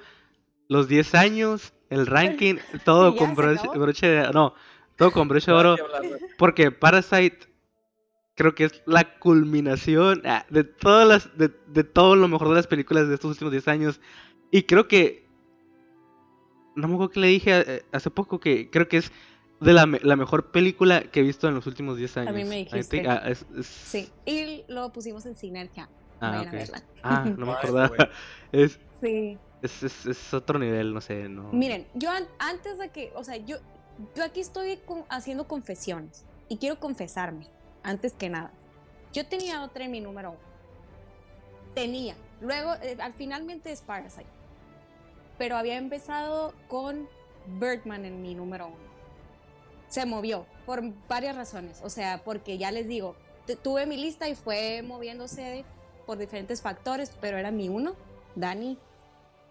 C: los 10 años, el ranking, todo <laughs> con broche, broche de No, todo con broche de oro. Porque Parasite creo que es la culminación ah, de todas las de, de, todo lo mejor de las películas de estos últimos 10 años. Y creo que no me acuerdo que le dije eh, hace poco que creo que es de la, la mejor película que he visto en los últimos 10 años. A
B: mí me dijiste. Ah, sí, y lo pusimos en Sinergia.
C: Ah, ah, no me <laughs> acordaba. <laughs> es,
B: sí.
C: Es, es, es, otro nivel, no sé. No...
B: Miren, yo antes de que, o sea, yo, yo aquí estoy haciendo confesiones y quiero confesarme, antes que nada. Yo tenía otra en mi número uno. Tenía. Luego, eh, al finalmente es Parasite. Pero había empezado con Birdman en mi número uno. Se movió por varias razones. O sea, porque ya les digo, tuve mi lista y fue moviéndose por diferentes factores, pero era mi uno. Dani,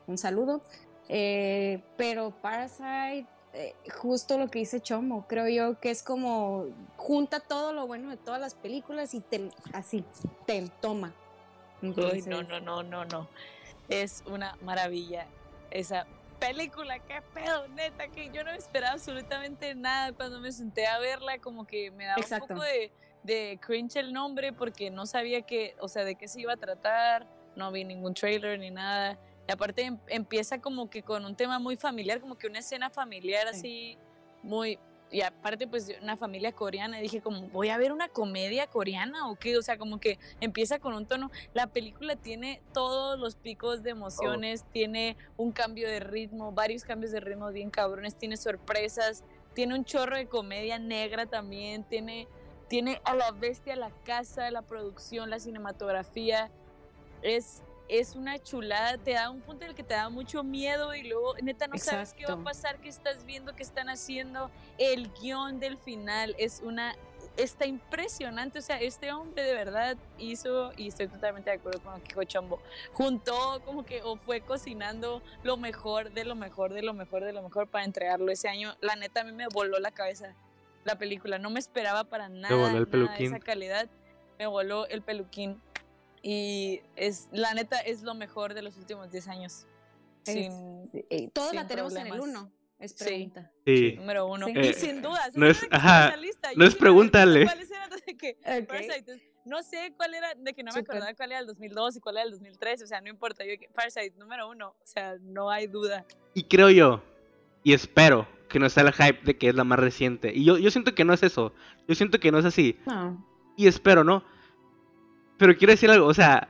B: un saludo. Eh, pero Parasite eh, justo lo que dice Chomo, creo yo que es como junta todo lo bueno de todas las películas y te, así te toma.
D: Entonces... no, no, no, no, no. Es una maravilla esa película, qué pedo, neta, que yo no esperaba absolutamente nada cuando me senté a verla, como que me daba un poco de, de cringe el nombre porque no sabía que, o sea, de qué se iba a tratar, no vi ningún trailer ni nada. Y aparte em, empieza como que con un tema muy familiar, como que una escena familiar así, muy... Y aparte pues una familia coreana, dije como, voy a ver una comedia coreana o qué, o sea, como que empieza con un tono, la película tiene todos los picos de emociones, tiene un cambio de ritmo, varios cambios de ritmo bien cabrones, tiene sorpresas, tiene un chorro de comedia negra también, tiene, tiene a la bestia la casa, la producción, la cinematografía, es es una chulada, te da un punto en el que te da mucho miedo y luego neta no sabes qué va a pasar, qué estás viendo, qué están haciendo. El guion del final es una está impresionante, o sea, este hombre de verdad hizo, y estoy totalmente de acuerdo con lo que dijo Chombo, juntó como que o fue cocinando lo mejor de lo mejor de lo mejor de lo mejor para entregarlo ese año. La neta a mí me voló la cabeza la película, no me esperaba para nada, nada de esa calidad, me voló el peluquín y es la neta es lo mejor de los últimos 10 años. Sin,
B: Todos la tenemos en el 1. Es pregunta.
C: Sí.
D: Número uno. y eh, sin dudas.
C: No es, ajá, no es pregúntale.
D: no sé cuál era, de que no me acordaba cuál era el 2002 y cuál era el 2003. O sea, no importa. Yo, Farsight, número uno. O sea, no hay duda.
C: Y creo yo, y espero que no sea el hype de que es la más reciente. Y yo, yo siento que no es eso. Yo siento que no es así.
B: No.
C: Y espero, ¿no? Pero quiero decir algo, o sea,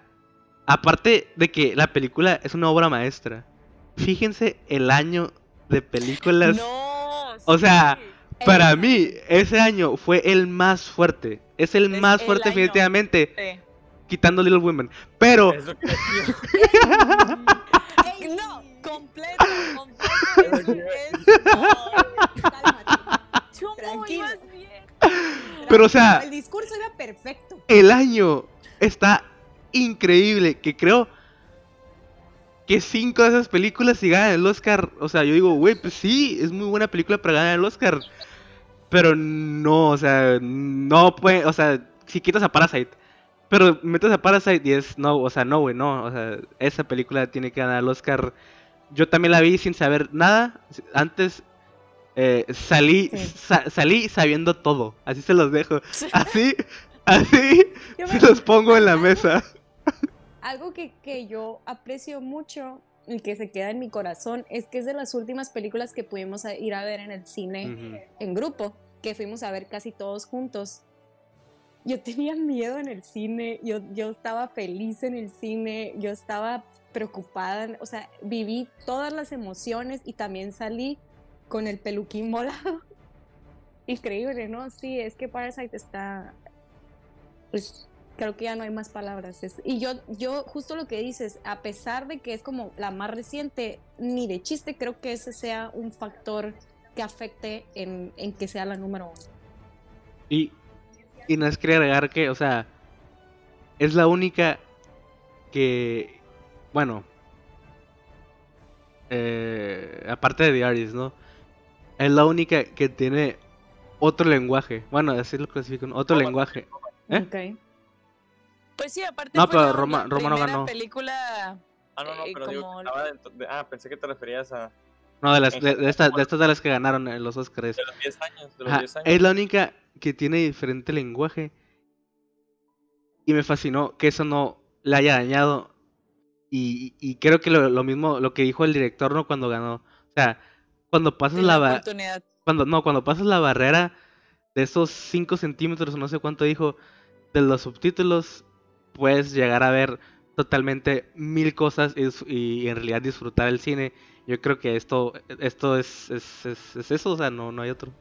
C: aparte de que la película es una obra maestra, fíjense el año de películas.
D: No,
C: o sea, para mí ese año fue el más fuerte. Es el más fuerte definitivamente. Quitando Little Women. Pero... <laughs>
D: no, completo, completo. Tranquilo.
C: Pero o sea...
B: El discurso era perfecto.
C: El año está increíble. Que creo que cinco de esas películas si ganan el Oscar. O sea, yo digo, güey, pues sí, es muy buena película para ganar el Oscar. Pero no, o sea, no puede, o sea, si quitas a Parasite. Pero metes a Parasite y es, no, o sea, no, güey, no. O sea, esa película tiene que ganar el Oscar. Yo también la vi sin saber nada. Antes eh, salí, salí sabiendo todo. Así se los dejo. Así Así
B: Yo
C: se <laughs>
B: me-
C: los pongo en la mesa. <laughs>
B: Algo que, que yo aprecio mucho y que se queda en mi corazón es que es de las últimas películas que pudimos ir a ver en el cine
C: Ujú.
B: en grupo, que fuimos a ver casi todos juntos. Yo tenía miedo en el cine, yo, yo estaba feliz en el cine, yo estaba preocupada, o sea, viví todas las emociones y también salí con el peluquín volado. <laughs> Increíble, ¿no? Sí, es que Parasite está... Pues creo que ya no hay más palabras. Es- y yo, yo, justo lo que dices, a pesar de que es como la más reciente, ni de chiste creo que ese sea un factor que afecte en, en que sea la número uno.
C: Y, y no es quería agregar que, o sea, es la única que, bueno, eh, aparte de The Artist, ¿no? Es la única que tiene otro lenguaje. Bueno, así lo clasifican, otro lenguaje. ¿Eh?
B: Ok.
D: Pues sí, aparte
C: No,
D: fue
C: pero
D: la-
C: Roma-
D: la
C: Roma no
D: primera
C: ganó.
D: película
A: Ah, no, no,
D: Eh,
A: pero digo
D: como-
A: de- Ah, pensé que te referías a...
C: No, de, las, de, de estas, de estas de las que ganaron en los Oscars.
A: De los 10 años, de los
C: Ajá,
A: 10 años.
C: es la única que tiene diferente lenguaje. Y me fascinó que eso no le haya dañado. Y, y creo que lo, lo mismo, lo que dijo el director, ¿no? Cuando ganó. O sea, cuando pasas la,
D: la
C: cuando No, cuando pasas la barrera de esos 5 centímetros o no sé cuánto dijo de los subtítulos, puedes llegar a ver totalmente mil cosas y, en realidad disfrutar el cine. Yo creo que esto, esto es, es, es, es eso, o sea, no, no hay otro.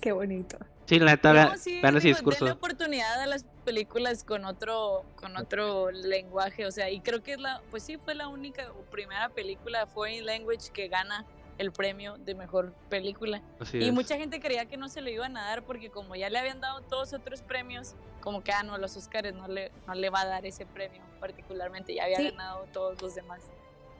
B: Qué bonito.
C: Sí, la neta,
D: No,
C: vean,
D: sí,
C: vean ese discurso.
D: denle oportunidad a las películas con otro, con otro lenguaje, o sea, y creo que es la, pues sí, fue la única o primera película foreign language que gana el premio de mejor película.
C: Así
D: Y
C: es.
D: mucha gente creía que no se le iban a dar porque como ya le habían dado todos otros premios, como que, ah, no, los Oscars no le, no le va a dar ese premio particularmente, ya había
B: Sí.
D: ganado todos los demás.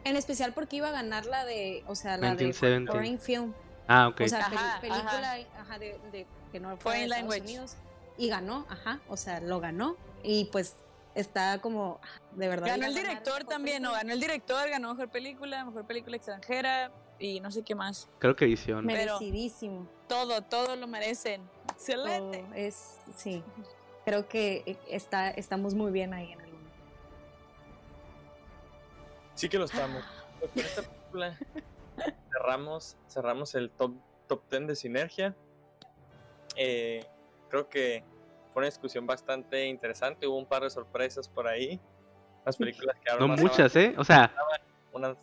B: En especial porque iba a ganar la de, o sea, la de
C: 1970.
B: Foreign Film.
C: Ah, ok.
B: O sea,
D: Ajá,
B: película ajá, de, de- que no fue
D: Foreign
B: Estados. Unidos. Y ganó, ajá, o sea, lo ganó. Y pues está como, de verdad.
D: Ganó el director también, ¿no? Ganó el director, ganó mejor película, mejor película extranjera y no sé qué más.
C: Creo que edición.
D: Pero-
B: Merecidísimo.
D: Todo, todo lo merecen. Excelente.
B: es, sí. Creo que está, estamos muy bien ahí en el uno.
A: Sí que lo estamos. Pues con esta película <laughs> cerramos, cerramos el top, top 10 de Sinergia. Eh, creo que fue una discusión bastante interesante. Hubo un par de sorpresas por ahí. Las películas que
C: No muchas, ¿eh? O sea,
A: unas-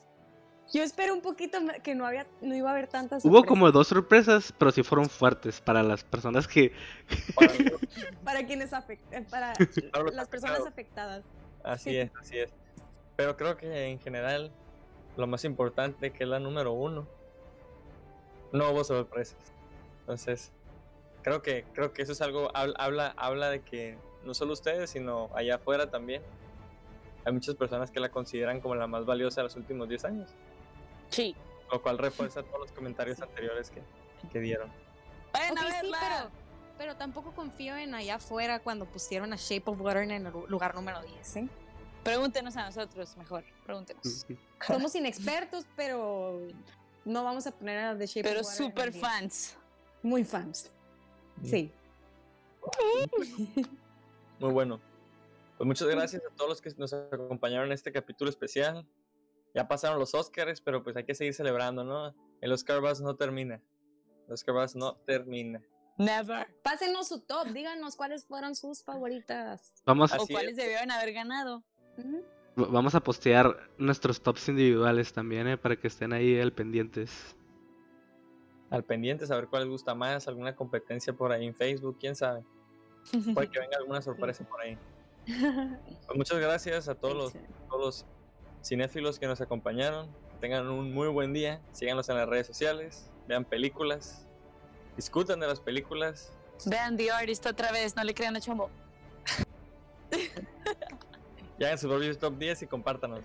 B: Yo espero un poquito que no había, no iba a haber tantas.
C: hubo como dos sorpresas, pero sí fueron fuertes para las personas que...
A: para- <laughs>
B: para quienes afectan, para <laughs>
A: para
B: las personas afectadas.
A: Así es, así es. Pero creo que en general lo más importante que es la número uno, no hubo sorpresas. Entonces, creo que creo que eso es algo habla habla, habla de que no solo ustedes, sino allá afuera también hay muchas personas que la consideran como la más valiosa de los últimos 10 años,
D: Sí.
A: lo cual refuerza <laughs> todos los comentarios anteriores que, que dieron.
D: Vayan
B: Ok,
D: a
B: sí, pero, pero tampoco confío en allá afuera cuando pusieron a Shape of Water en el lu- lugar número 10, ¿eh?
D: Pregúntenos a nosotros mejor. Pregúntenos.
B: Somos inexpertos, pero no vamos a poner a The Shape
D: Pero
B: of Water en el
D: super
B: 10.
D: fans.
B: Muy fans. Sí. <laughs>
A: Muy bueno. Pues muchas gracias a todos los que nos acompañaron en este capítulo especial. Ya pasaron los Oscars, pero pues hay que seguir celebrando, ¿no? El Oscar Buzz no termina. El Oscar Buzz no termina.
D: Never.
B: Pásenos su top, díganos cuáles fueron sus favoritas.
C: Vamos,
D: o cuáles
A: es.
D: debieron haber ganado.
C: Vamos a postear nuestros tops individuales también, ¿eh? Para que estén ahí al pendientes.
A: Al pendiente, saber cuál les gusta más, alguna competencia por ahí en Facebook, quién sabe. <laughs> Puede que venga alguna sorpresa por ahí. <laughs> Pues muchas gracias a todos los, todos los cinéfilos que nos acompañaron. Tengan un muy buen día. Síganos en las redes sociales. Vean películas. Discutan de las películas.
D: Vean The Artist otra vez, no le crean a Chombo. <laughs>
A: Y hagan su propio top 10 y compártanos.